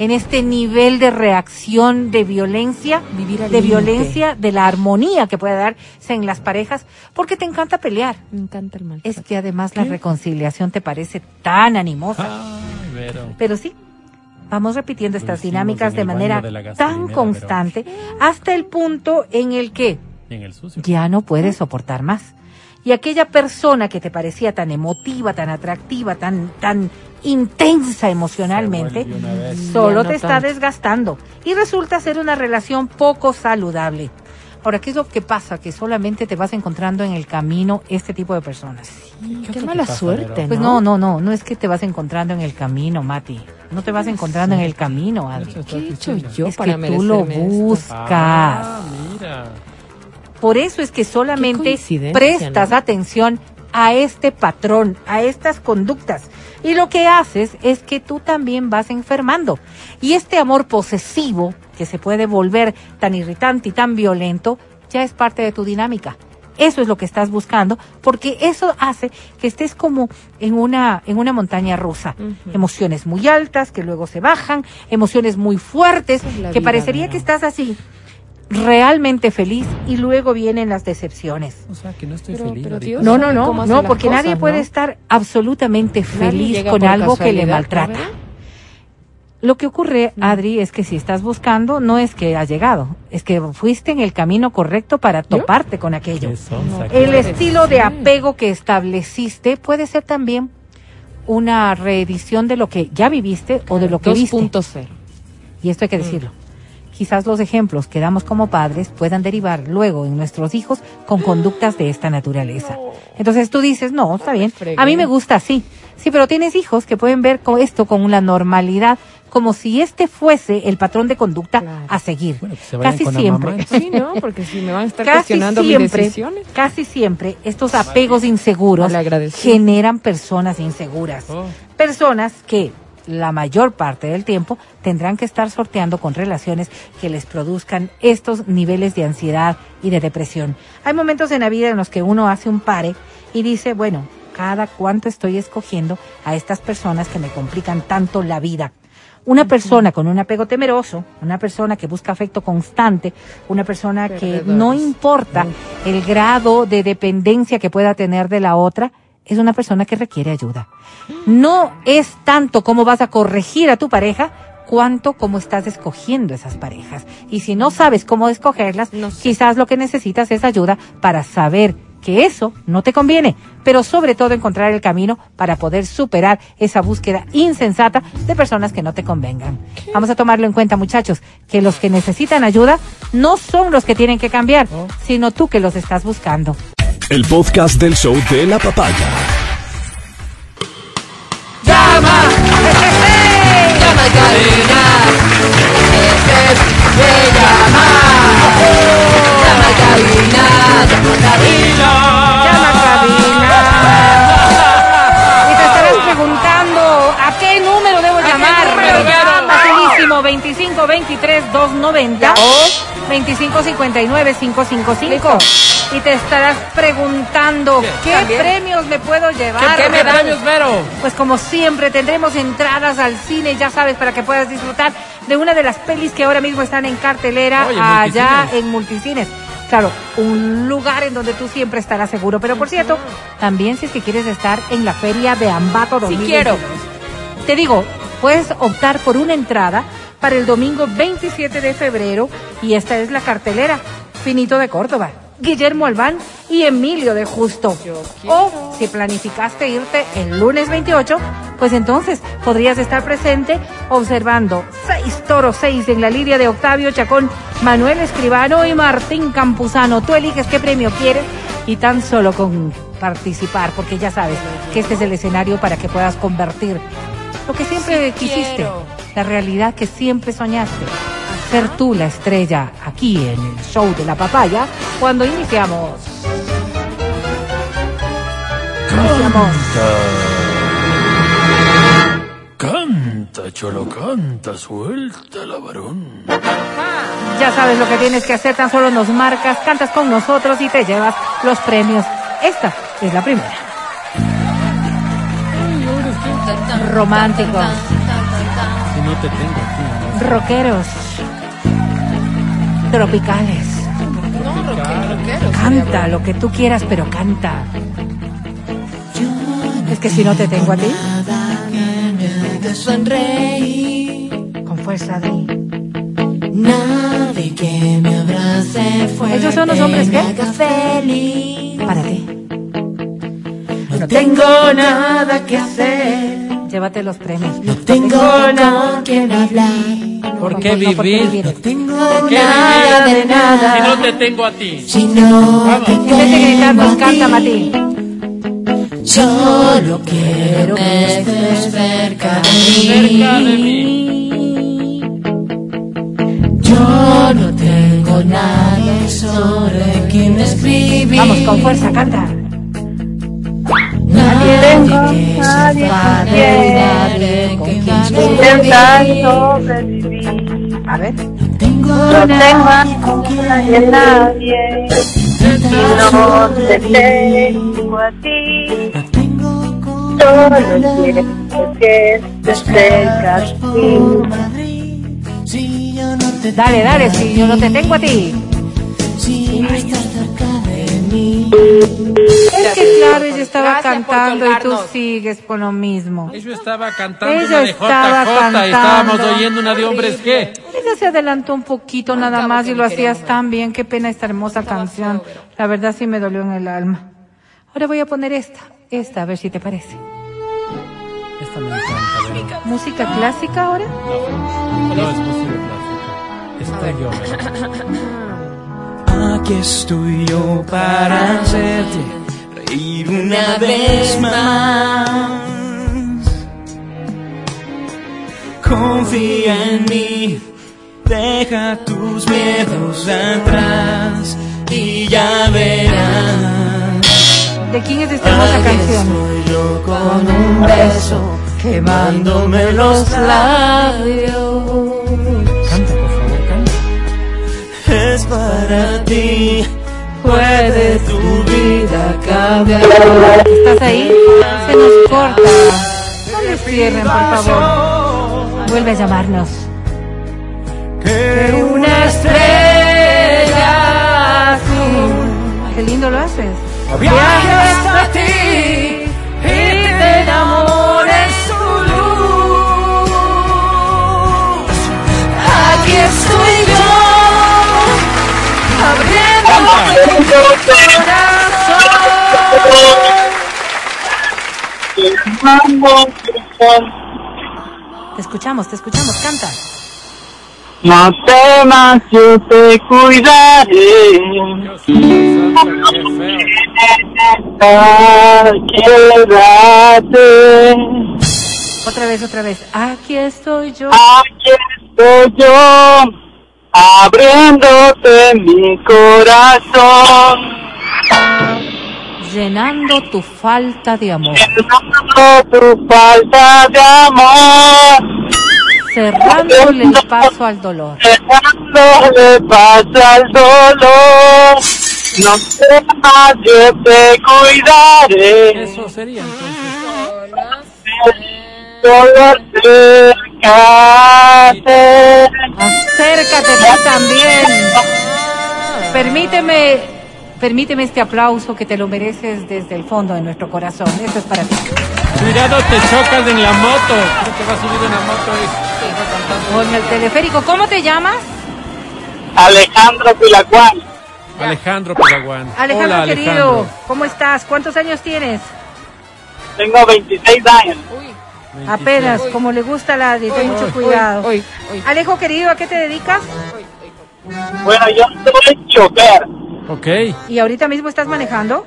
En este nivel de reacción de violencia, Vivir al de violencia, de la armonía que puede darse en las parejas, porque te encanta pelear. Me encanta el mal. Es que además la reconciliación te parece tan animosa. Ay, Vero. Pero sí, vamos repitiendo estas dinámicas de manera de tan constante hasta el punto en el que Y en el sucio. ya no puedes soportar más. Y aquella persona que te parecía tan emotiva, tan atractiva, tan, tan intensa emocionalmente, solo no te está desgastando y resulta ser una relación poco saludable. Ahora, ¿qué es lo que pasa? Que solamente te vas encontrando en el camino este tipo de personas. Qué, otro mala pasa, suerte, Vero? Pues no, no, no, no es que te vas encontrando en el camino, Mati. No te vas encontrando en el camino, Adri. ¿Qué he hecho yo es para que tú lo buscas. Ah, mira. Por eso es que solamente prestas ¿no? atención a este patrón, a estas conductas. Y lo que haces es que tú también vas enfermando. Y este amor posesivo, que se puede volver tan irritante y tan violento, ya es parte de tu dinámica. Eso es lo que estás buscando, porque eso hace que estés como en una, en una montaña rusa. Emociones muy altas que luego se bajan, emociones muy fuertes, es que vida, parecería que estás así realmente feliz y luego vienen las decepciones. O sea, que no estoy Pero- feliz. pero ahorita. Dios No, no, no, porque nadie puede estar absolutamente feliz con algo que le maltrata. Lo que ocurre, Adri, es que si estás buscando, no es que has llegado, es que fuiste en el camino correcto para toparte con aquello. No. El estilo de apego que estableciste puede ser también una reedición de lo que ya viviste o de lo que viste. 2.0. Y esto hay que decirlo. Quizás los ejemplos que damos como padres puedan derivar luego en nuestros hijos con conductas de esta naturaleza. Entonces tú dices, no, está bien, a mí me gusta así. Sí, pero tienes hijos que pueden ver con esto con una normalidad, como si este fuese el patrón de conducta Claro. a seguir. Bueno, se Casi siempre. mamá. Sí, ¿no? Porque si me van a estar Casi cuestionando mis siempre, decisiones. casi siempre estos apegos inseguros generan personas inseguras. Oh. Personas que la mayor parte del tiempo tendrán que estar sorteando con relaciones que les produzcan estos niveles de ansiedad y de depresión. Hay momentos en la vida en los que uno hace un pare y dice, bueno, cada cuánto estoy escogiendo a estas personas que me complican tanto la vida. Una persona con un apego temeroso, una persona que busca afecto constante, una persona que no importa el grado de dependencia que pueda tener de la otra, es una persona que requiere ayuda. No es tanto cómo vas a corregir a tu pareja, cuanto cómo estás escogiendo esas parejas. Y si no sabes cómo escogerlas, No sé. quizás lo que necesitas es ayuda para saber que eso no te conviene, pero sobre todo encontrar el camino para poder superar esa búsqueda insensata de personas que no te convengan. Vamos a tomarlo en cuenta, muchachos, que los que necesitan ayuda no son los que tienen que cambiar, sino tú que los estás buscando. El podcast del show de la papaya. ¡Llama! Llama a cabina. Ese es de llamar. Llama a cabina. Llama a cabina. ¡Llama cabina! Y te estarás preguntando, ¿a qué número debo llamar? número, Vero? Facilísimo, 25 23 290 o 25 59 555. Y te estarás preguntando, ¿qué También. premios me puedo llevar? ¿Qué, qué me premios, Vero? Pues como siempre tendremos entradas al cine, ya sabes, para que puedas disfrutar de una de las pelis que ahora mismo están en cartelera Oye, allá multicines. en multicines. Claro, un lugar en donde tú siempre estarás seguro. Pero por cierto, también si es que quieres estar en la feria de Ambato Sí 2022. quiero. Te digo, puedes optar por una entrada para el domingo 27 de febrero y esta es la cartelera. Finito de Córdoba, Guillermo Albán y Emilio de Justo. O si planificaste irte el lunes 28, pues entonces podrías estar presente observando seis toros, seis en la lidia de Octavio Chacón, Manuel Escribano y Martín Campuzano. Tú eliges qué premio quieres y tan solo con participar, porque ya sabes que este es el escenario para que puedas convertir lo que siempre Sí quisiste, quiero. la realidad que siempre soñaste. Ser tú la estrella aquí en el show de la papaya cuando iniciamos. Iniciamos. Canta, cholo, canta, suelta la varón. Ya sabes lo que tienes que hacer, tan solo nos marcas, cantas con nosotros y te llevas los premios. Esta es la primera. Románticos, Si no te tengo aquí. rockeros, tropicales. No, rockero. Canta lo que tú quieras, pero canta. Es que si no te tengo a ti, sonreír, con fuerza de... nadie que me abrace fuerte. ¿Ellos son los hombres me qué? haga feliz. Para ti. No tengo nada que hacer, Llévate los premios. no tengo con quien hablar, ¿Por No, qué no, ¿por qué vivir? vivir? tengo nada de Si nada. no te tengo a ti. Si no te tengo a canta, ti, Mati. Solo quiero que estés cerca de mí. Cerca de mí. Yo no tengo nada sobre quien escribir. Vamos, con fuerza, canta. Nadie tengo nadie escribir. sobrevivir. A ver. No tengo quien nadie, nadie. intentar No te tengo a ti. No tengo con Solo quiero que estés cerca de Dale, dale, si yo no te tengo a ti. Si no estás mí. Es que claro, ella estaba Gracias cantando y tú sigues con lo mismo. Yo estaba cantando Ella una de estaba JJ y cantando. estábamos oyendo una de hombres que. Ella se adelantó un poquito nada más y lo hacías ver. tan bien. Qué pena esta hermosa canción. La verdad sí me dolió en el alma. Ahora voy a poner esta, esta, a ver si te parece. Esta me encanta, Vero. ¿Música clásica ahora? No, no es posible clásica. Estoy yo. Aquí estoy yo para hacerte reír una vez más. confía en mí. Deja tus miedos atrás y ya verás. ¿De quién es esta hermosa canción? soy yo con un beso quemándome los labios. Es para ti. Puede tu vida cambiar. ¿Estás ahí? Se nos corta. No les cierren, por favor. Vuelve a llamarnos. Que una estrella azul Qué lindo lo haces. viaje hasta ti y te enamores su luz. Aquí estoy corazón. Te escuchamos, te escuchamos. Canta. No temas, yo te cuidaré. Quédate. Otra vez, otra vez. Aquí estoy yo. Aquí estoy yo, abriéndote mi corazón, Llenando tu falta de amor. llenando tu falta de amor, Cerrándole el paso al dolor. dejándole paz al dolor. No temas, yo te cuidaré. Eso sería entonces. Solo acércate. Acércate tú también. Permíteme, permíteme este aplauso que te lo mereces desde el fondo de nuestro corazón. Esto es para ti. Cuidado, te chocas en la moto. Creo que va a subir en la moto. Con el teleférico. ¿Cómo te llamas? Alejandro Pilacuán, Alejandro Pelaguán. Alejandro, Hola, querido. Alejandro. ¿Cómo estás? ¿Cuántos años tienes? tengo 26 años. 26. Apenas, como le gusta a la ten mucho cuidado. Alejo, querido, ¿a qué te dedicas? Bueno, yo soy chofer. Ok. ¿Y ahorita mismo estás manejando?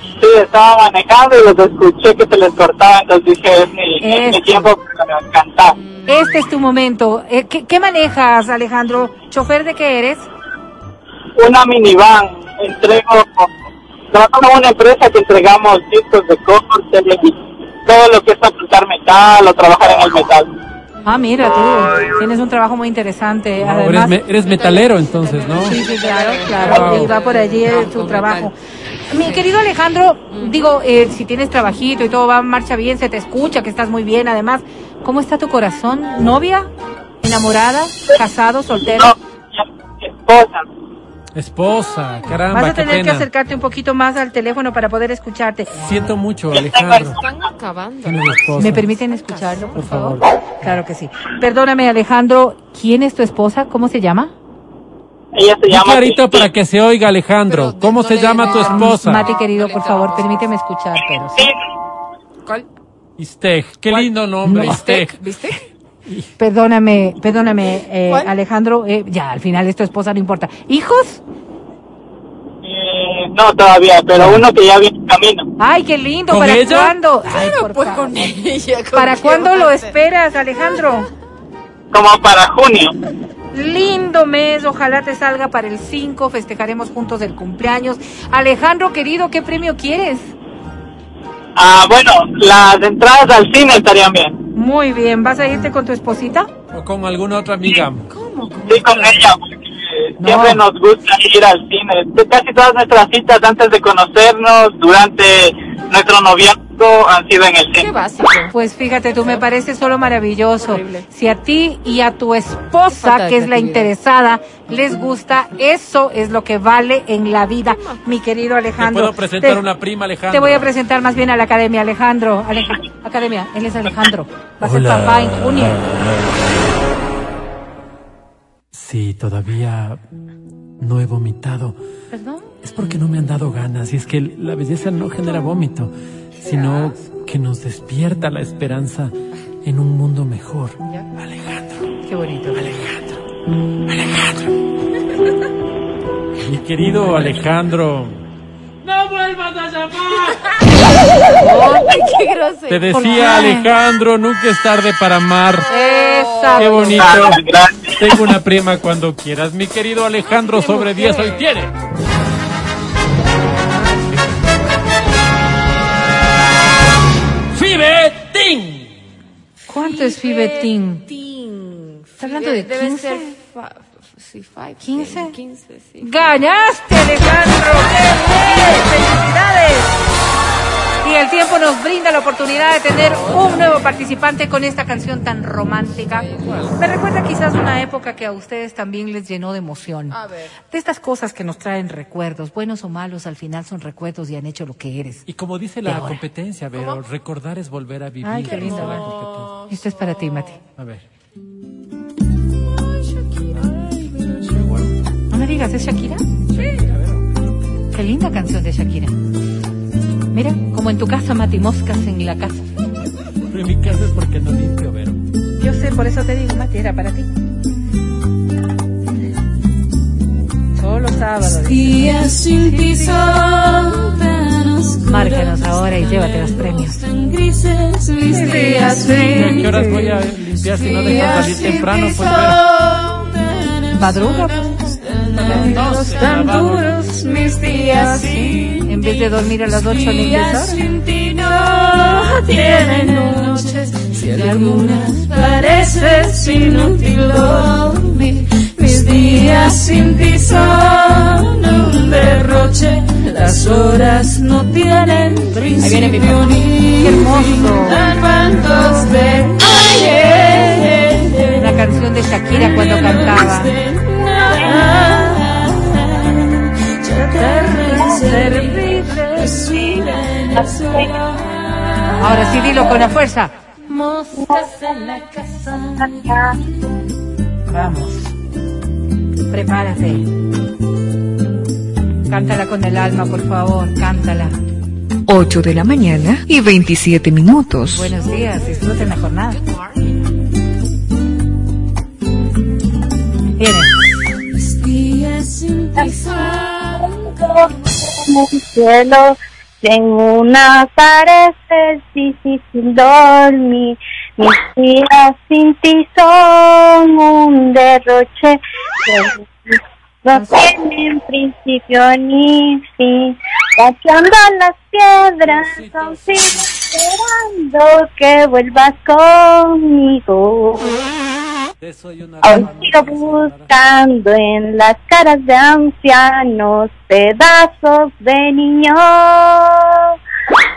Sí, estaba manejando y los escuché que se les cortaba, entonces dije, es mi, es mi tiempo para cantar. Este es tu momento. Eh, ¿qué, qué manejas, Alejandro? ¿Chofer de qué eres? Una minivan, entrego, trabajo en una empresa que entregamos discos de corte, todo lo que es aplicar metal o trabajar en el metal. Ah, mira, tú tienes un trabajo muy interesante. No, eres, Además, me- eres metalero entonces, ¿no? Sí, sí, claro, claro. Wow. Y va por allí eh, tu trabajo. Mi querido Alejandro, digo, eh, si tienes trabajito y todo va marcha bien, se te escucha que estás muy bien. Además, ¿cómo está tu corazón? ¿Novia? ¿Enamorada? ¿Casado? ¿Soltero? No, esposa. Esposa, caramba, Vas a qué tener que acercarte un poquito más al teléfono para poder escucharte. Siento mucho, Alejandro. Están acabando. ¿Me permiten escucharlo, por, Por favor? favor. Claro que sí. Perdóname, Alejandro, ¿quién es tu esposa? ¿Cómo se llama? Ella se Muy llama clarito Cristina. para que se oiga, Alejandro. Pero, ¿Cómo no se llama tu esposa? Mati, querido, por favor, permíteme escuchar, pero sí. ¿Cuál? Isteg. Qué lindo nombre, No. Isteg. ¿Viste? Perdóname, perdóname, eh. Alejandro, eh, ya, al final es tu esposa, no importa. ¿Hijos? Eh, no todavía, pero uno que ya viene en camino. Ay, qué lindo, ¿Con ¿para ella? cuándo? Ay, por Pues favor. con ella. ¿con ¿Para cuándo lo esperas, Alejandro? Como para junio. Lindo mes, ojalá te salga para el 5, festejaremos juntos el cumpleaños. Alejandro, querido, ¿qué premio quieres? Ah, bueno, las entradas al cine estarían bien. Muy bien, ¿vas a irte con tu esposita? O con alguna otra amiga. Sí, con ella, porque No. siempre nos gusta ir al cine. De Casi todas nuestras citas antes de conocernos, durante nuestro noviazgo, han sido en el Qué básico. Pues fíjate, tú me parece solo maravilloso. Horrible. Si a ti y a tu esposa, que es la interesada, les gusta, eso es lo que vale en la vida, mi querido Te Alejandro. puedo presentar Te- una prima, Alejandro. Te voy a presentar más bien a la academia, Alejandro. Aleja- academia, él es Alejandro. Va a ser papá en junio. Sí, todavía no he vomitado. ¿Perdón? Es porque no me han dado ganas. Y es que la belleza no genera vómito, sino que nos despierta la esperanza en un mundo mejor. Alejandro, Qué bonito. mi querido Alejandro. Ay, qué grosero. Te decía Alejandro, nunca es tarde para amar. Eso, Qué bonito. Tengo una prima cuando quieras. Mi querido Alejandro sobre 10 hoy tiene. Fibetín. ¿Cuánto es Fibetín? Fibetín. ¿Está hablando de Debe 15? ser fa- sí, five, 15? 15, sí. ¡Ganaste, Alejandro! ¡Qué bien! ¡Felicidades! Y el tiempo nos brinda la oportunidad de tener un nuevo participante con esta canción tan romántica. Me recuerda quizás una época que a ustedes también les llenó de emoción. A ver. De estas cosas que nos traen recuerdos, buenos o malos, al final son recuerdos y han hecho lo que eres. Y como dice la ahora. competencia, Vero, recordar es volver a vivir. Ay, qué lindo. Dice la competencia. Esto es para ti, Mati. A ver. No me digas, ¿es Shakira? Qué linda canción de Shakira. Mira, como en tu casa, Mati, moscas en la casa. Pero en mi casa es porque no limpio, Vero. Yo sé, por eso te digo, Mati, era para ti. Solo sábado. Días sin ti son tan oscuros, Márcanos ahora y llévate los premios. tan grises mis días ¿Y ¿A sin qué horas voy a limpiar si no dejo salir temprano? Pues. Madruga, pues. Entonces, tan duros mis días sin En vez de dormir a las 8 días limpias sin ti no tienen noches. Si algunas pareces inútil dormir mis días sin ti son un derroche. Las horas no tienen viene mi principio papá. ni Qué hermoso. de ayer Una canción de Shakira cuando cantaba. Ahora sí, dilo con la fuerza. Moscas en la casa. Vamos. Prepárate. Cántala con el alma, por favor, cántala. 8 de la mañana y 27 minutos. Buenos días, disfruten la jornada. Viene. En el cielo, en una pared es difícil dormir. Mis días sin ti son un derroche que no tienen principio ni fin. Cachando las piedras, sigo esperando que vuelvas conmigo. Aún sigo buscando en las caras de ancianos pedazos de niños,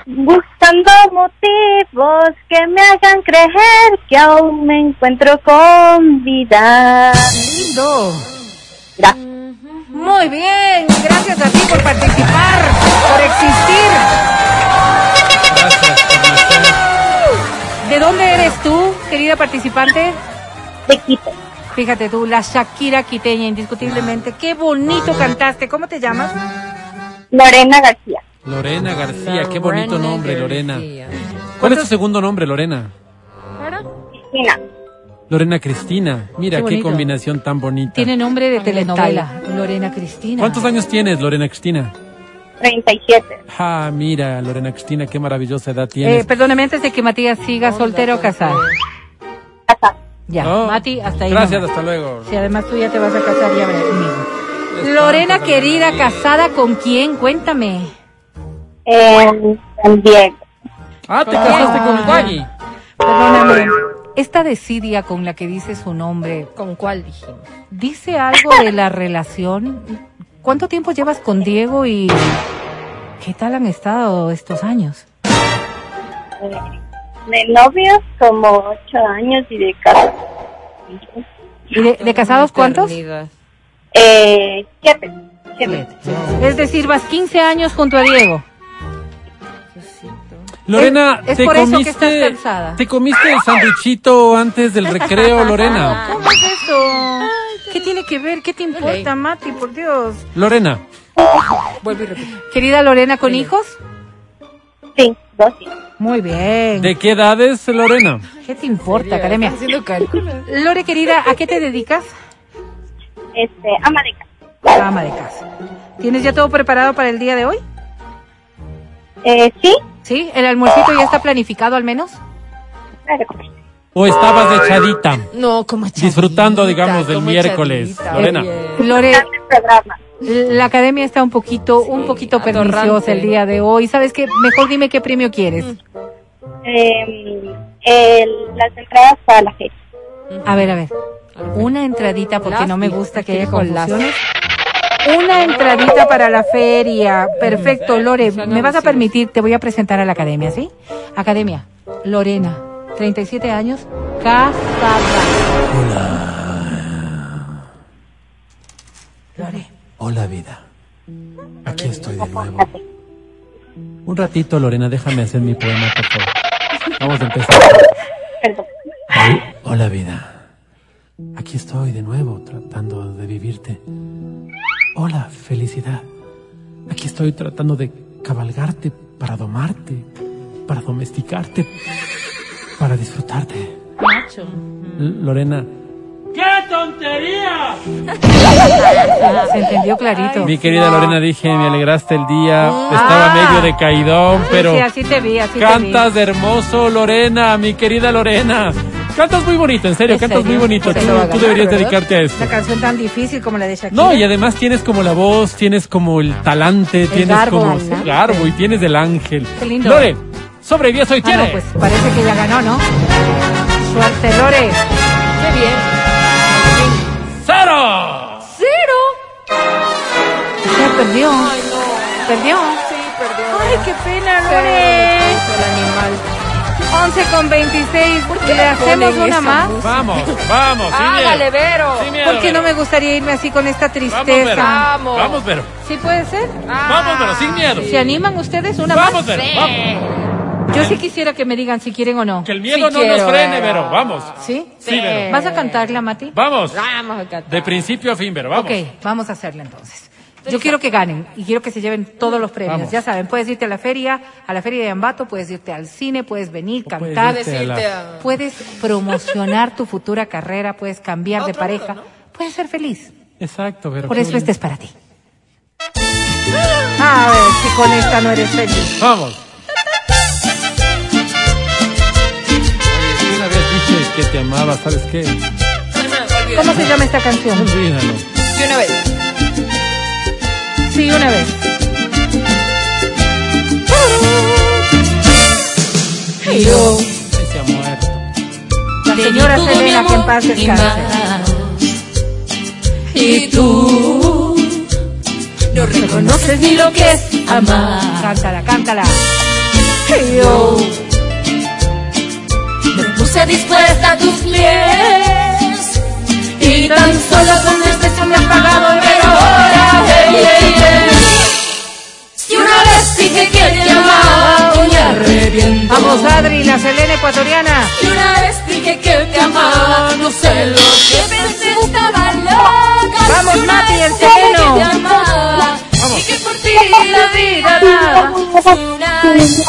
buscando motivos que me hagan creer que aún me encuentro con vida. Lindo. Gracias. Muy bien, gracias a ti por participar, por existir. Gracias. ¿De dónde eres tú, querida participante? De Quito, Fíjate tú, la Shakira quiteña, indiscutiblemente. Qué bonito cantaste. ¿Cómo te llamas? Lorena García. Lorena García, qué bonito nombre, Lorena. ¿Cuál es tu segundo nombre, Lorena? Cristina. Lorena Cristina. Mira Qué qué, combinación tan bonita. Tiene nombre de telenovela. Lorena Cristina. ¿Cuántos años tienes, Lorena Cristina? 37. Ah, mira, Lorena Cristina, qué maravillosa edad tienes. Eh, perdóneme, antes de que Matías siga soltero o casado. Casada. Ya, Mati, hasta ahí. Gracias, nomás. hasta luego. Si además tú ya te vas a casar ya verás conmigo. Lorena, querida, casada con quién? Cuéntame. En San Diego. Ah, te casaste con Guay. Perdóname. Esta desidia con la que dice su nombre, ¿Con cuál dijimos? ¿dice algo de la relación? ¿Cuánto tiempo llevas con Diego y qué tal han estado estos años? De novios como 8 años y de casa. ¿Y de, de casados cuántos? Eh, siete. Siete. Es decir, vas 15 años junto a Diego. Lorena, Es- es ¿te por eso que comiste, estás cansada. ¿te comiste el sanduichito antes del recreo, Lorena? ¿Cómo es eso? ¿Qué tiene que ver? ¿Qué te importa, Mati? Por Dios. Lorena, Vuelvo y repito. Querida Lorena, ¿con hijos? Sí, dos hijos. Muy bien. ¿de qué edades, Lorena? ¿Qué te importa, academia? ¿Estás haciendo cálculos? Lore, querida, ¿a qué te dedicas? Este, ama de casa. Ama de casa. ¿Tienes ya todo preparado para el día de hoy? Eh, sí, ¿Sí? ¿El almuercito ya está planificado al menos? claro. ¿O estabas echadita? No, como echadita, Disfrutando, digamos, del miércoles. echadita. Lorena. Lore, la academia está un poquito, un poquito atorrante. perniciosa el día de hoy. ¿Sabes qué? Mejor dime qué premio quieres. Eh, el- las entradas para la fecha. A ver, a ver. Una entradita porque no me gusta que haya confusiones. Una entradita para la feria. Perfecto, Lore. ¿Me vas a permitir? Te voy a presentar a la academia, ¿sí? Academia. Lorena, 37 años, casada. Lore. Hola, vida. Aquí estoy de nuevo. Un ratito, Lorena, déjame hacer mi poema, por favor. Vamos a empezar. Perdón. Hola, vida. Aquí estoy de nuevo tratando de vivirte. Hola, felicidad. Aquí estoy tratando de cabalgarte para domarte, para domesticarte, para disfrutarte. Lorena. ¡Qué tontería! Se entendió clarito. Mi querida Lorena, dije, me alegraste el día. Estaba Ah. medio decaidón, Sí, pero sí, así te vi, así cantas hermoso, Lorena, mi querida Lorena. Cantas muy bonito, en serio, ¿En cantas serio? muy bonito. Tú, deberías ¿verdad? dedicarte a esto. Una canción tan difícil como la de Shakira. No, y además tienes como la voz, tienes como el talante, tienes garbo, como ¿no? el garbo y tienes el ángel. Qué lindo. Lore, sobre 10 hoy Ah, tiene. no, pues parece que ya ganó, ¿no? Suerte, Lore. Qué bien. ¡Cero! ¡Cero! Ya perdió. Ay, no. Perdió. Sí, perdió. Ay, qué pena, Lore. el animal. 11 con 26. ¿Por qué le hacemos una más? música? Vamos, vamos, sin Hágale, miedo. Vero. Sin miedo, Porque no Vero. me gustaría irme así con esta Vamos, Vero. tristeza. Vamos. Vamos, Vero. ¿Sí puede ser? Vamos, Vero, sin miedo. ¿Se animan ustedes una Vamos, más? Vero, vamos. Yo sí quisiera que me digan si quieren o no. Que el miedo Sí no nos frene, Vero. Vero. Vamos. ¿Sí? Sí, Vero. ¿Vas a cantarla, Mati? Vamos. Vamos a cantar. De principio a fin, Vero. Vamos. Ok, vamos a hacerla entonces. Yo quiero que ganen y quiero que se lleven todos los premios. Vamos. Ya saben, puedes irte a la feria, a la feria de Ambato, puedes irte al cine, puedes venir, puedes cantar, irte a la- Decirte a- puedes promocionar tu futura carrera, puedes cambiar de pareja, puedes ser feliz. Exacto, Vero. Por eso bonito. este es para ti. A ver si con esta no eres feliz. Vamos. Que te amaba, ¿sabes qué? ¿Cómo se llama esta canción? Olvídalo. De una vez. Sí, una vez. Yo. Ay, se ha muerto. La señora Selena, que en paz y descanse. Y tú no reconoces ni lo que es amar. Cántala, cántala. Yo me puse dispuesta a tus pies y tan solo con este se me ha apagado ver ahora. hey, hey, hey. Si una vez dije que te amaba, hoy arrepiento. Vamos, Adri, la Selena ecuatoriana. Y una vez dije que te amaba, no sé lo que pensé, estaba loca. Vamos, una Mati, el sereno. que te amaba, y que por ti la vida daba. Y una vez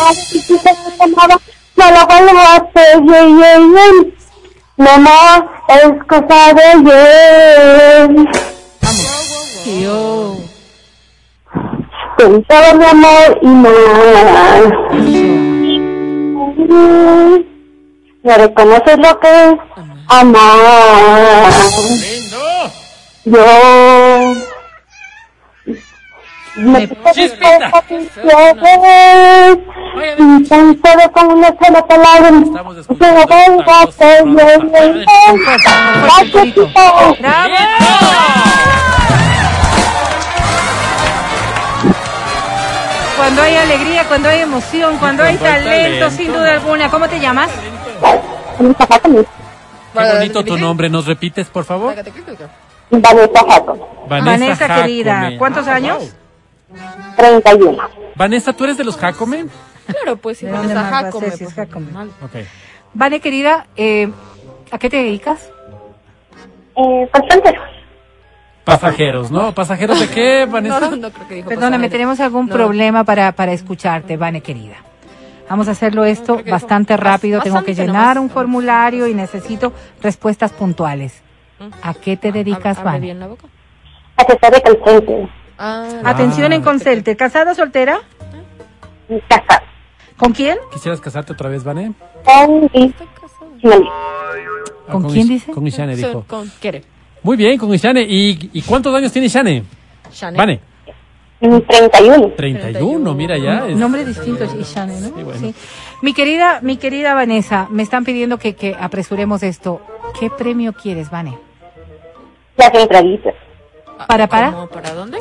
No lo vuelvo a hacer, yeah, yeah, yeah. Más es cosa de ayer. Yo. Con todo mi amor y más. ¿Me reconoces lo que es amar? Yo Cuando hay alegría, cuando hay emoción, cuando hay talento, sin duda alguna. ¿Cómo te llamas? Qué bonito tu nombre. ¿Nos repites, por favor? Vanessa Vanessa, Jacome. querida. ¿Cuántos años? 31. Vanessa, ¿tú eres de los Jacome? Claro, pues si ¿De no dónde está más va a Jacome, si pues, es Jacome? Vale, querida, eh, ¿a qué te dedicas? Eh, bastante. Pasajeros, ¿no? ¿Pasajeros de qué, Vanessa? No, no, no creo que dijo Perdóname, pasajero. tenemos algún No. problema para, para escucharte, Vane, querida. Vamos a hacerlo esto bastante bas- rápido. Tengo que llenar nomás. un formulario y necesito respuestas puntuales. ¿A qué te dedicas, Hable Vane? bien la boca. De consciente. Ah, Atención en Concelte. ¿Casada, soltera? Casa. ¿Con quién? ¿Quisieras casarte otra vez, Vane? Con Finalí. ¿Con quién dice? Con Ishane, dijo. con- ¿Quiere? Muy bien, con Ishane. ¿Y, y cuántos años tiene Ishane? Shane. Vane. Mm, 31. 31, mira ya. es- Nombre distinto, Ishane, ¿no? Sí, bueno. Sí. Mi querida, mi querida Vanessa, me están pidiendo que, que apresuremos esto. ¿Qué premio quieres, Vane? Las entraditas. ¿Para, para? ¿Cómo? ¿Para dónde?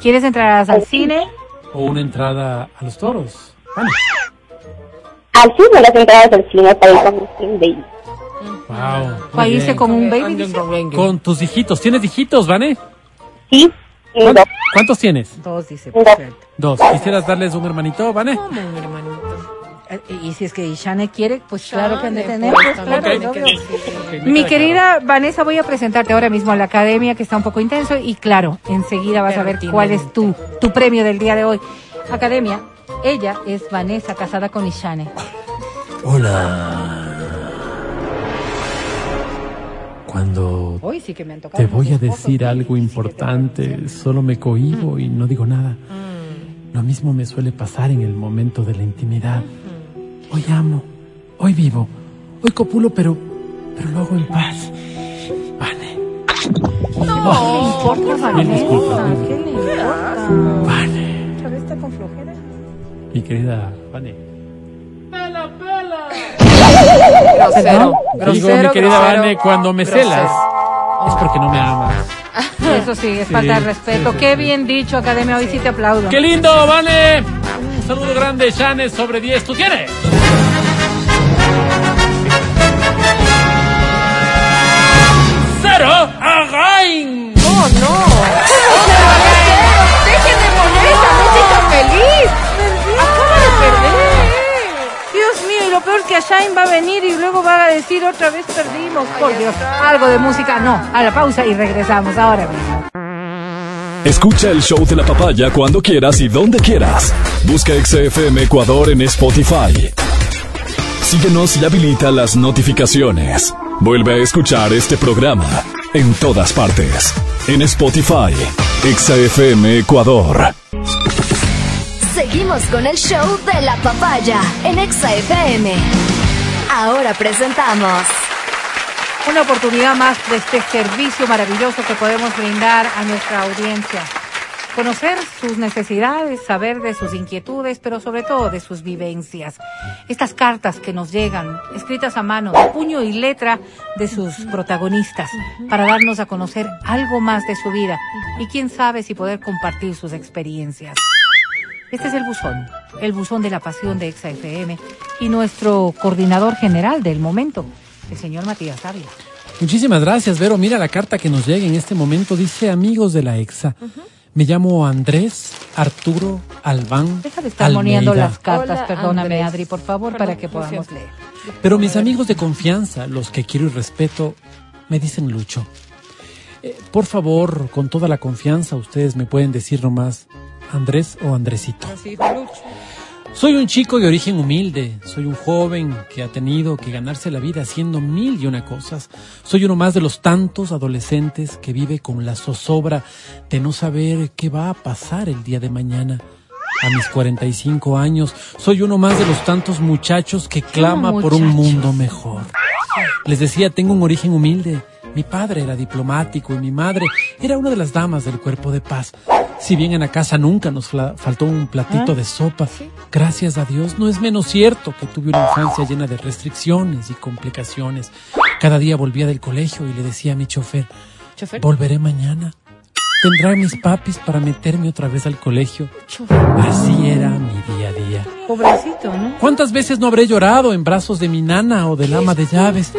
¿Quieres entrar al cine? O una entrada a los toros. Vane. Al cine, las entradas del cine para ir con Steam Baby. Wow. ¿Va a irse con un baby? dice? Con tus hijitos. ¿Tienes hijitos, Vane? Sí, y ¿Cuán- dos. ¿Cuántos tienes? Dos, dice. Dos. Dos. ¿Quisieras darles un hermanito, Vane? ¿Cómo, mi hermanito? Eh, Y si es que Ishane quiere, pues claro que han de Shane, tener. pues, pues, claro, tiene es que obvio. decir. Ok, me Mi querida Vanessa, voy a presentarte ahora mismo a la academia que está un poco intenso y claro, enseguida vas a ver cuál es tu, tu premio del día de hoy. Academia, ella es Vanessa, casada con Ishane. Hola. Cuando Hoy sí que me han tocado. Te voy a decir fotos. algo importante, solo me cohibo y no digo nada. Lo mismo me suele pasar en el momento de la intimidad. Hoy amo, hoy vivo, hoy copulo, pero, pero lo hago en paz. Vane, ¿Qué le importa, Mil disculpas, Vanessa? mil ¿Qué le importa? Vane, Otra vez está con flojera. mi querida Vane. Grosero. Digo, Grosero, mi querida grosero, Vane, cuando me grosero. celas es porque no me amas. Eso sí, es falta de respeto. sí, sí, Qué sí. bien dicho, Academia. Hoy sí te aplaudo. ¡Qué lindo, Vane! Un saludo grande, Shane, sobre 10. ¿Tú tienes? ¡Cero! ¡Again! ¡Oh, no! ¡Dejen de poner esa música feliz! ¡Acaba de perder! Dios mío, y lo peor es que Shine va a venir y luego va a decir otra vez perdimos. Por Dios, algo de música. No, a la pausa y regresamos ahora mismo. Escucha el show de la papaya cuando quieras y donde quieras. Busca XFM Ecuador en Spotify. Síguenos y habilita las notificaciones. Vuelve a escuchar este programa en todas partes. En Spotify, XFM Ecuador. Seguimos con el show de la papaya en Exa FM. Ahora presentamos Una oportunidad más de este servicio maravilloso que podemos brindar a nuestra audiencia. Conocer sus necesidades, saber de sus inquietudes, pero sobre todo de sus vivencias. Estas cartas que nos llegan, escritas a mano, de puño y letra de sus protagonistas, para darnos a conocer algo más de su vida y quién sabe si poder compartir sus experiencias. Este es el buzón, el buzón de la pasión de Exa FM y nuestro coordinador general del momento, el señor Matías Ávila. Muchísimas gracias, Vero. Mira la carta que nos llega en este momento. Dice amigos de la EXA. Me llamo Andrés Arturo Albán. Deja de estar moneando Almeida. las cartas, Hola, perdóname Andrés. Adri, por favor, Perdón, para que podamos leer. Pero mis amigos de confianza, los que quiero y respeto, me dicen Lucho. Eh, por favor, con toda la confianza, ustedes me pueden decir nomás Andrés o Andresito. Soy un chico de origen humilde, soy un joven que ha tenido que ganarse la vida haciendo mil y una cosas. Soy uno más de los tantos adolescentes que vive con la zozobra de no saber qué va a pasar el día de mañana. A mis 45 años, soy uno más de los tantos muchachos que clama por un mundo mejor. Les decía, tengo un origen humilde. Mi padre era diplomático y mi madre era una de las damas del cuerpo de paz. Si bien en la casa nunca nos faltó un platito de sopa, gracias a Dios no es menos cierto que tuve una infancia llena de restricciones y complicaciones. Cada día volvía del colegio y le decía a mi chofer, ¿Chofer? volveré mañana. Tendrán mis papis para meterme otra vez al colegio. Así era mi día a día. Pobrecito, ¿no? ¿Cuántas veces no habré llorado en brazos de mi nana o del ama de llaves?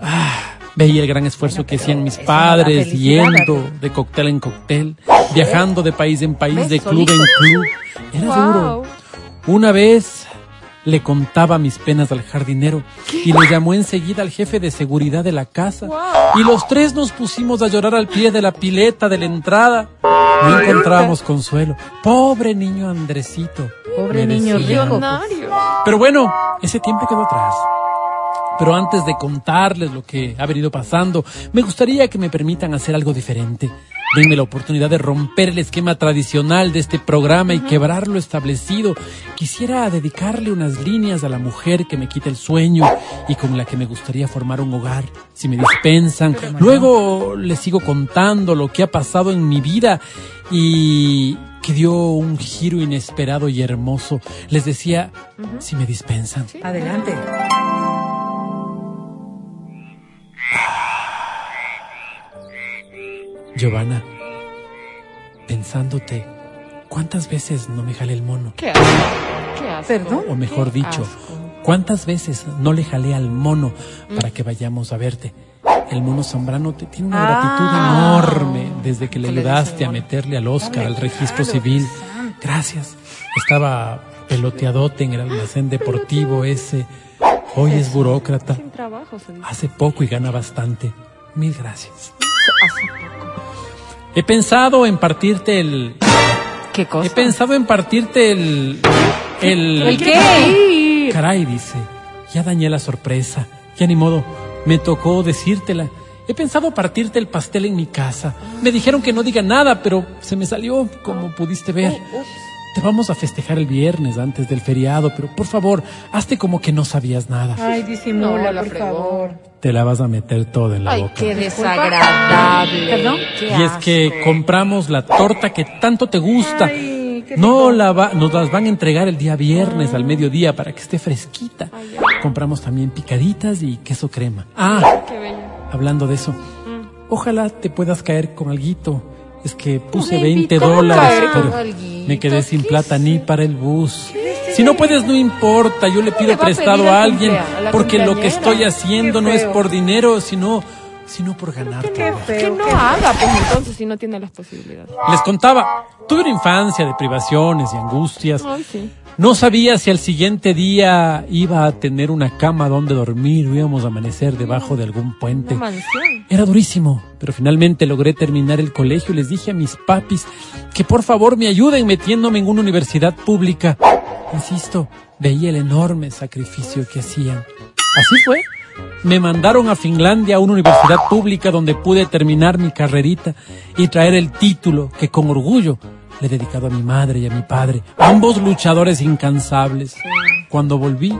Ah, veía el gran esfuerzo que hacían mis padres yendo de cóctel en cóctel, viajando de país en país, ¿Ves? de club en club. Era duro. Una vez le contaba mis penas al jardinero y le llamó enseguida al jefe de seguridad de la casa. Y los tres nos pusimos a llorar al pie de la pileta de la entrada. No encontrábamos consuelo. Pobre niño Andresito. Pobre niño rico. Pero bueno, ese tiempo quedó atrás. Pero antes de contarles lo que ha venido pasando, me gustaría que me permitan hacer algo diferente. Denme la oportunidad de romper el esquema tradicional de este programa y quebrar lo establecido. Quisiera dedicarle unas líneas a la mujer que me quita el sueño y con la que me gustaría formar un hogar. Si me dispensan, luego les sigo contando lo que ha pasado en mi vida y que dio un giro inesperado y hermoso. Les decía, si me dispensan. Adelante. Giovanna, pensándote, ¿cuántas veces no me jalé el mono? ¿Qué asco? ¿Qué asco? ¿Perdón? O mejor Qué dicho, asco. ¿cuántas veces no le jalé al mono para que vayamos a verte? El mono Zambrano te tiene una gratitud Ah. enorme desde que le ayudaste a meterle al Oscar, al registro claro, civil. Gracias. Estaba peloteadote en el almacén deportivo ese. Hoy es burócrata. Hace poco y gana bastante. Mil gracias. Hace poco. He pensado en partirte el... ¿Qué cosa? He pensado en partirte el... El... ¿El qué? Caray, dice, ya dañé la sorpresa. Ya ni modo, me tocó decírtela. He pensado partirte el pastel en mi casa. Me dijeron que no diga nada, pero se me salió, como pudiste ver. Te vamos a festejar el viernes antes del feriado, pero por favor, hazte como que no sabías nada. Ay, disimula, No, por fregó. favor. Te la vas a meter toda en la Ay, boca. qué desagradable. ¿Perdón? Qué Y es que compramos la torta que tanto te gusta. Ay, qué no la va- nos las van a entregar el día viernes al mediodía para que esté fresquita. Compramos también picaditas y queso crema. Ah, Qué bello. hablando de eso, ojalá te puedas caer con alguito. Es que puse me 20 invitó a dólares, caer con pero alguito. Me quedé sin ¿Qué plata ni para el bus. Si no puedes, no importa. Yo le pido a prestado a al alguien cumplea- a la porque lo que estoy haciendo no es por dinero, sino, sino por ganar. Qué todo. Que no haga, pues entonces, si no tiene las posibilidades. Les contaba, tuve una infancia de privaciones y angustias. Ay, sí. No sabía si al siguiente día iba a tener una cama donde dormir o íbamos a amanecer debajo de algún puente. Era durísimo, pero finalmente logré terminar el colegio y les dije a mis papis que por favor me ayuden metiéndome en una universidad pública. Insisto, veía el enorme sacrificio que hacían. Así fue. Me mandaron a Finlandia a una universidad pública donde pude terminar mi carrerita y traer el título que con orgullo le he dedicado a mi madre y a mi padre, ambos luchadores incansables. Cuando volví,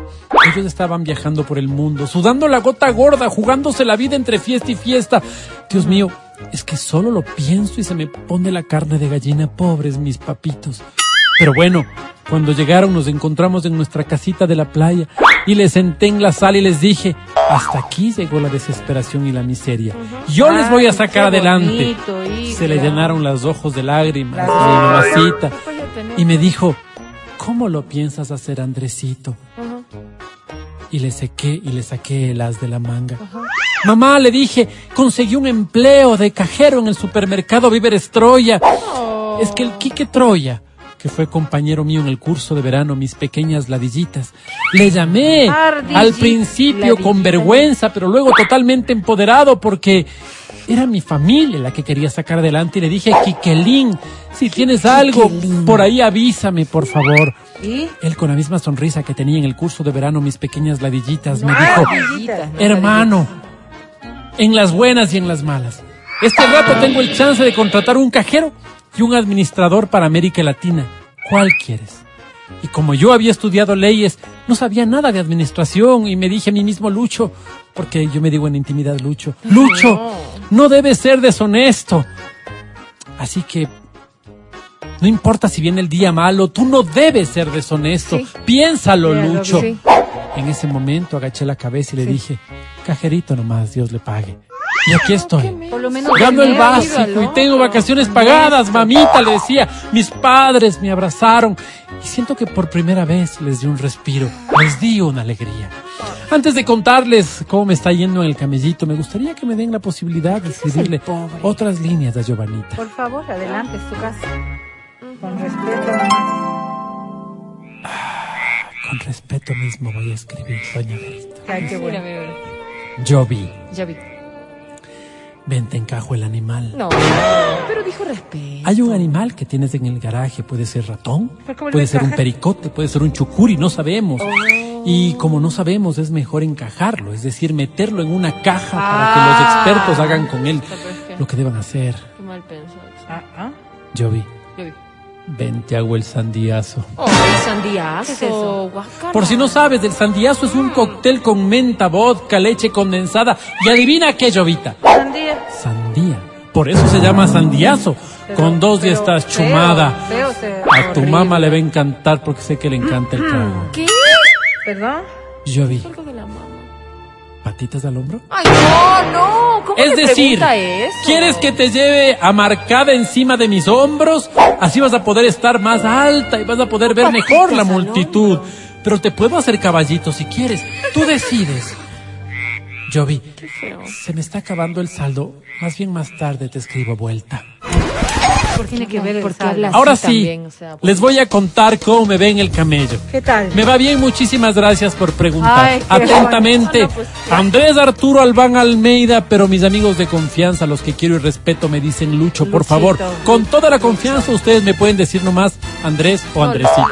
ellos estaban viajando por el mundo, sudando la gota gorda, jugándose la vida entre fiesta y fiesta. Dios mío, es que solo lo pienso y se me pone la carne de gallina, pobres mis papitos. Pero bueno, cuando llegaron nos encontramos en nuestra casita de la playa y les senté en la sala y les dije, hasta aquí llegó la desesperación y la miseria. Yo les voy a sacar adelante. Se le llenaron los ojos de lágrimas, mi mamacita, y me dijo, ¿cómo lo piensas hacer, Andresito? Y le sequé y le saqué el as de la manga. Mamá, le dije, conseguí un empleo de cajero en el supermercado Víveres Troya. Es que el Quique Troya, que fue compañero mío en el curso de verano, mis pequeñas ladillitas, le llamé al principio con vergüenza, pero luego totalmente empoderado porque era mi familia la que quería sacar adelante y le dije, Quiquelín, si tienes algo, por ahí avísame, por favor. ¿Y? Él con la misma sonrisa que tenía en el curso de verano mis pequeñas ladillitas me dijo, hermano, en las buenas y en las malas, este rato tengo el chance de contratar un cajero y un administrador para América Latina. ¿Cuál quieres? Y como yo había estudiado leyes, no sabía nada de administración y me dije a mí mismo, Lucho, porque yo me digo en intimidad, Lucho, Lucho, no debes ser deshonesto. Así que no importa si viene el día malo, tú no debes ser deshonesto. Sí. Piénsalo, Lucho. En ese momento agaché la cabeza y le dije, cajerito nomás, Dios le pague. Y aquí estoy. Por lo menos Gano el básico y tengo vacaciones pagadas, mamita, le decía. Mis padres me abrazaron y siento que por primera vez les di un respiro, les di una alegría. Antes de contarles cómo me está yendo en el camellito, me gustaría que me den la posibilidad de escribirle otras líneas a Giovanita. Por favor, adelante, es tu casa. Con respeto nomás. Con respeto mismo voy a escribir, doña Berta. Ay, qué bueno. Yo vi, Ya vi. ven te encajo el animal. No, pero dijo respeto. Hay un animal que tienes en el garaje, puede ser ratón, ¿Pero cómo le puede ser un pericote, puede ser un chucuri, no sabemos. Y como no sabemos, es mejor encajarlo, es decir, meterlo en una caja para que los expertos hagan con él lo que deban hacer. mal pensado. Ah, ah. Yo vi. Yo vi. Ven, te hago el sandiazo. Oh, el sandiazo. ¿Qué es eso? Por si no sabes, el sandiazo es un cóctel con menta, vodka, leche condensada. Y adivina qué, Jovita. Sandía. Sandía. Por eso se llama sandiazo. Pero- Con dos pero estás feo, chumada. feo A tu horrible. mamá le va a encantar porque sé que le encanta el trago. ¿Qué? ¿Perdón? Yo ¿Patitas al hombro? Ay, no, no. ¿Cómo Es decir, eso? ¿quieres que te lleve amarcada encima de mis hombros? Así vas a poder estar más alta y vas a poder ver mejor la multitud. Pero te puedo hacer caballito si quieres. Tú decides. Jovi, se me está acabando el saldo. Más bien más tarde te escribo vuelta. ¿Por tiene que ver Porque saldo? habla así Ahora sí, también, o sea, les voy a contar cómo me ven el camello. ¿Qué tal? Me va bien, muchísimas gracias por preguntar. Ay, Atentamente, bueno. No, no, pues, Andrés Arturo Albán Almeida, pero mis amigos de confianza, los que quiero y respeto, me dicen Lucho, por Luchito. favor. Con toda la confianza, ustedes me pueden decir nomás Andrés o Andresito.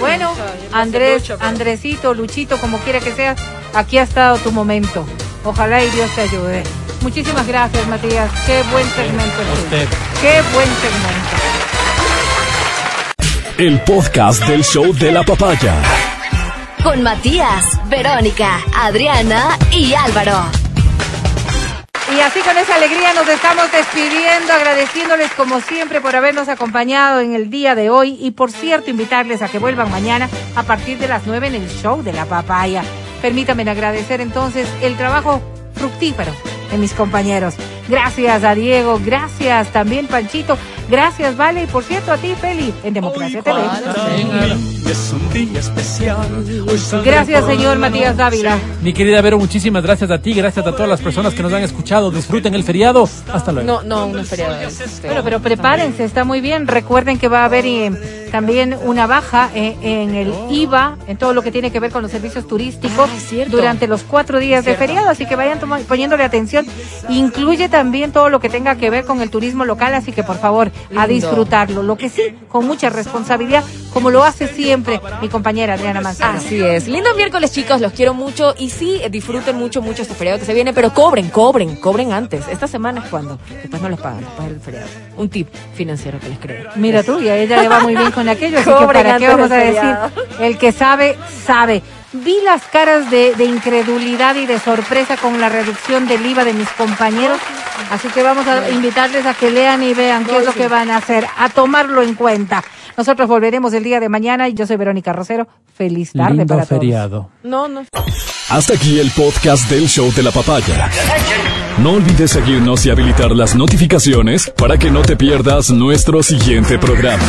Bueno, o sea, yo Andrés, Lucho, pero- Andresito, Luchito, como quiera que seas, aquí ha estado tu momento. Ojalá y Dios te ayude. Muchísimas gracias, Matías. Qué buen segmento. usted. Qué buen segmento. El podcast del show de la papaya. Con Matías, Verónica, Adriana y Álvaro. Y así con esa alegría nos estamos despidiendo, agradeciéndoles como siempre por habernos acompañado en el día de hoy y por cierto invitarles a que vuelvan mañana a partir de las 9 en el show de la papaya. Permítanme agradecer entonces el trabajo fructífero de mis compañeros. Gracias a Diego, gracias también Panchito, gracias Vale y por cierto a ti Feli en Democracia TV. Es un día especial. Hoy saldré Gracias señor Matías. Dávila. Mi querida Vero, muchísimas gracias a ti, gracias a todas las personas que nos han escuchado. Disfruten el feriado. Hasta luego. No, no, no es feriado. Bueno, pero prepárense, está muy bien. Recuerden que va a haber eh, también una baja eh, en el IVA, en todo lo que tiene que ver con los servicios turísticos Ah, durante los cuatro días de feriado, así que vayan poniéndole atención. Incluye también todo lo que tenga que ver con el turismo local, así que por favor, a disfrutarlo. Lo que sí, con mucha responsabilidad, como lo hace siempre mi compañera Adriana Manzano. Así es. Lindo miércoles, chicos. Los quiero mucho. Y sí, eh, disfruten mucho, mucho este feriado que se viene. Pero cobren, cobren, cobren antes. Esta semana es cuando. Después no los pagan, después del feriado. Un tip financiero que les creo. Mira tú, y a ella le va muy bien con aquello, así que para qué vamos a decir, el que sabe, sabe. Vi las caras de, de incredulidad y de sorpresa con la reducción del IVA de mis compañeros, así que vamos a invitarles a que lean y vean qué es lo que van a hacer, a tomarlo en cuenta. Nosotros volveremos el día de mañana y yo soy Verónica Rosero. Feliz tarde Lindo para todos. feriado. No, no. Hasta aquí el podcast del show de la papaya. No olvides seguirnos y habilitar las notificaciones para que no te pierdas nuestro siguiente programa.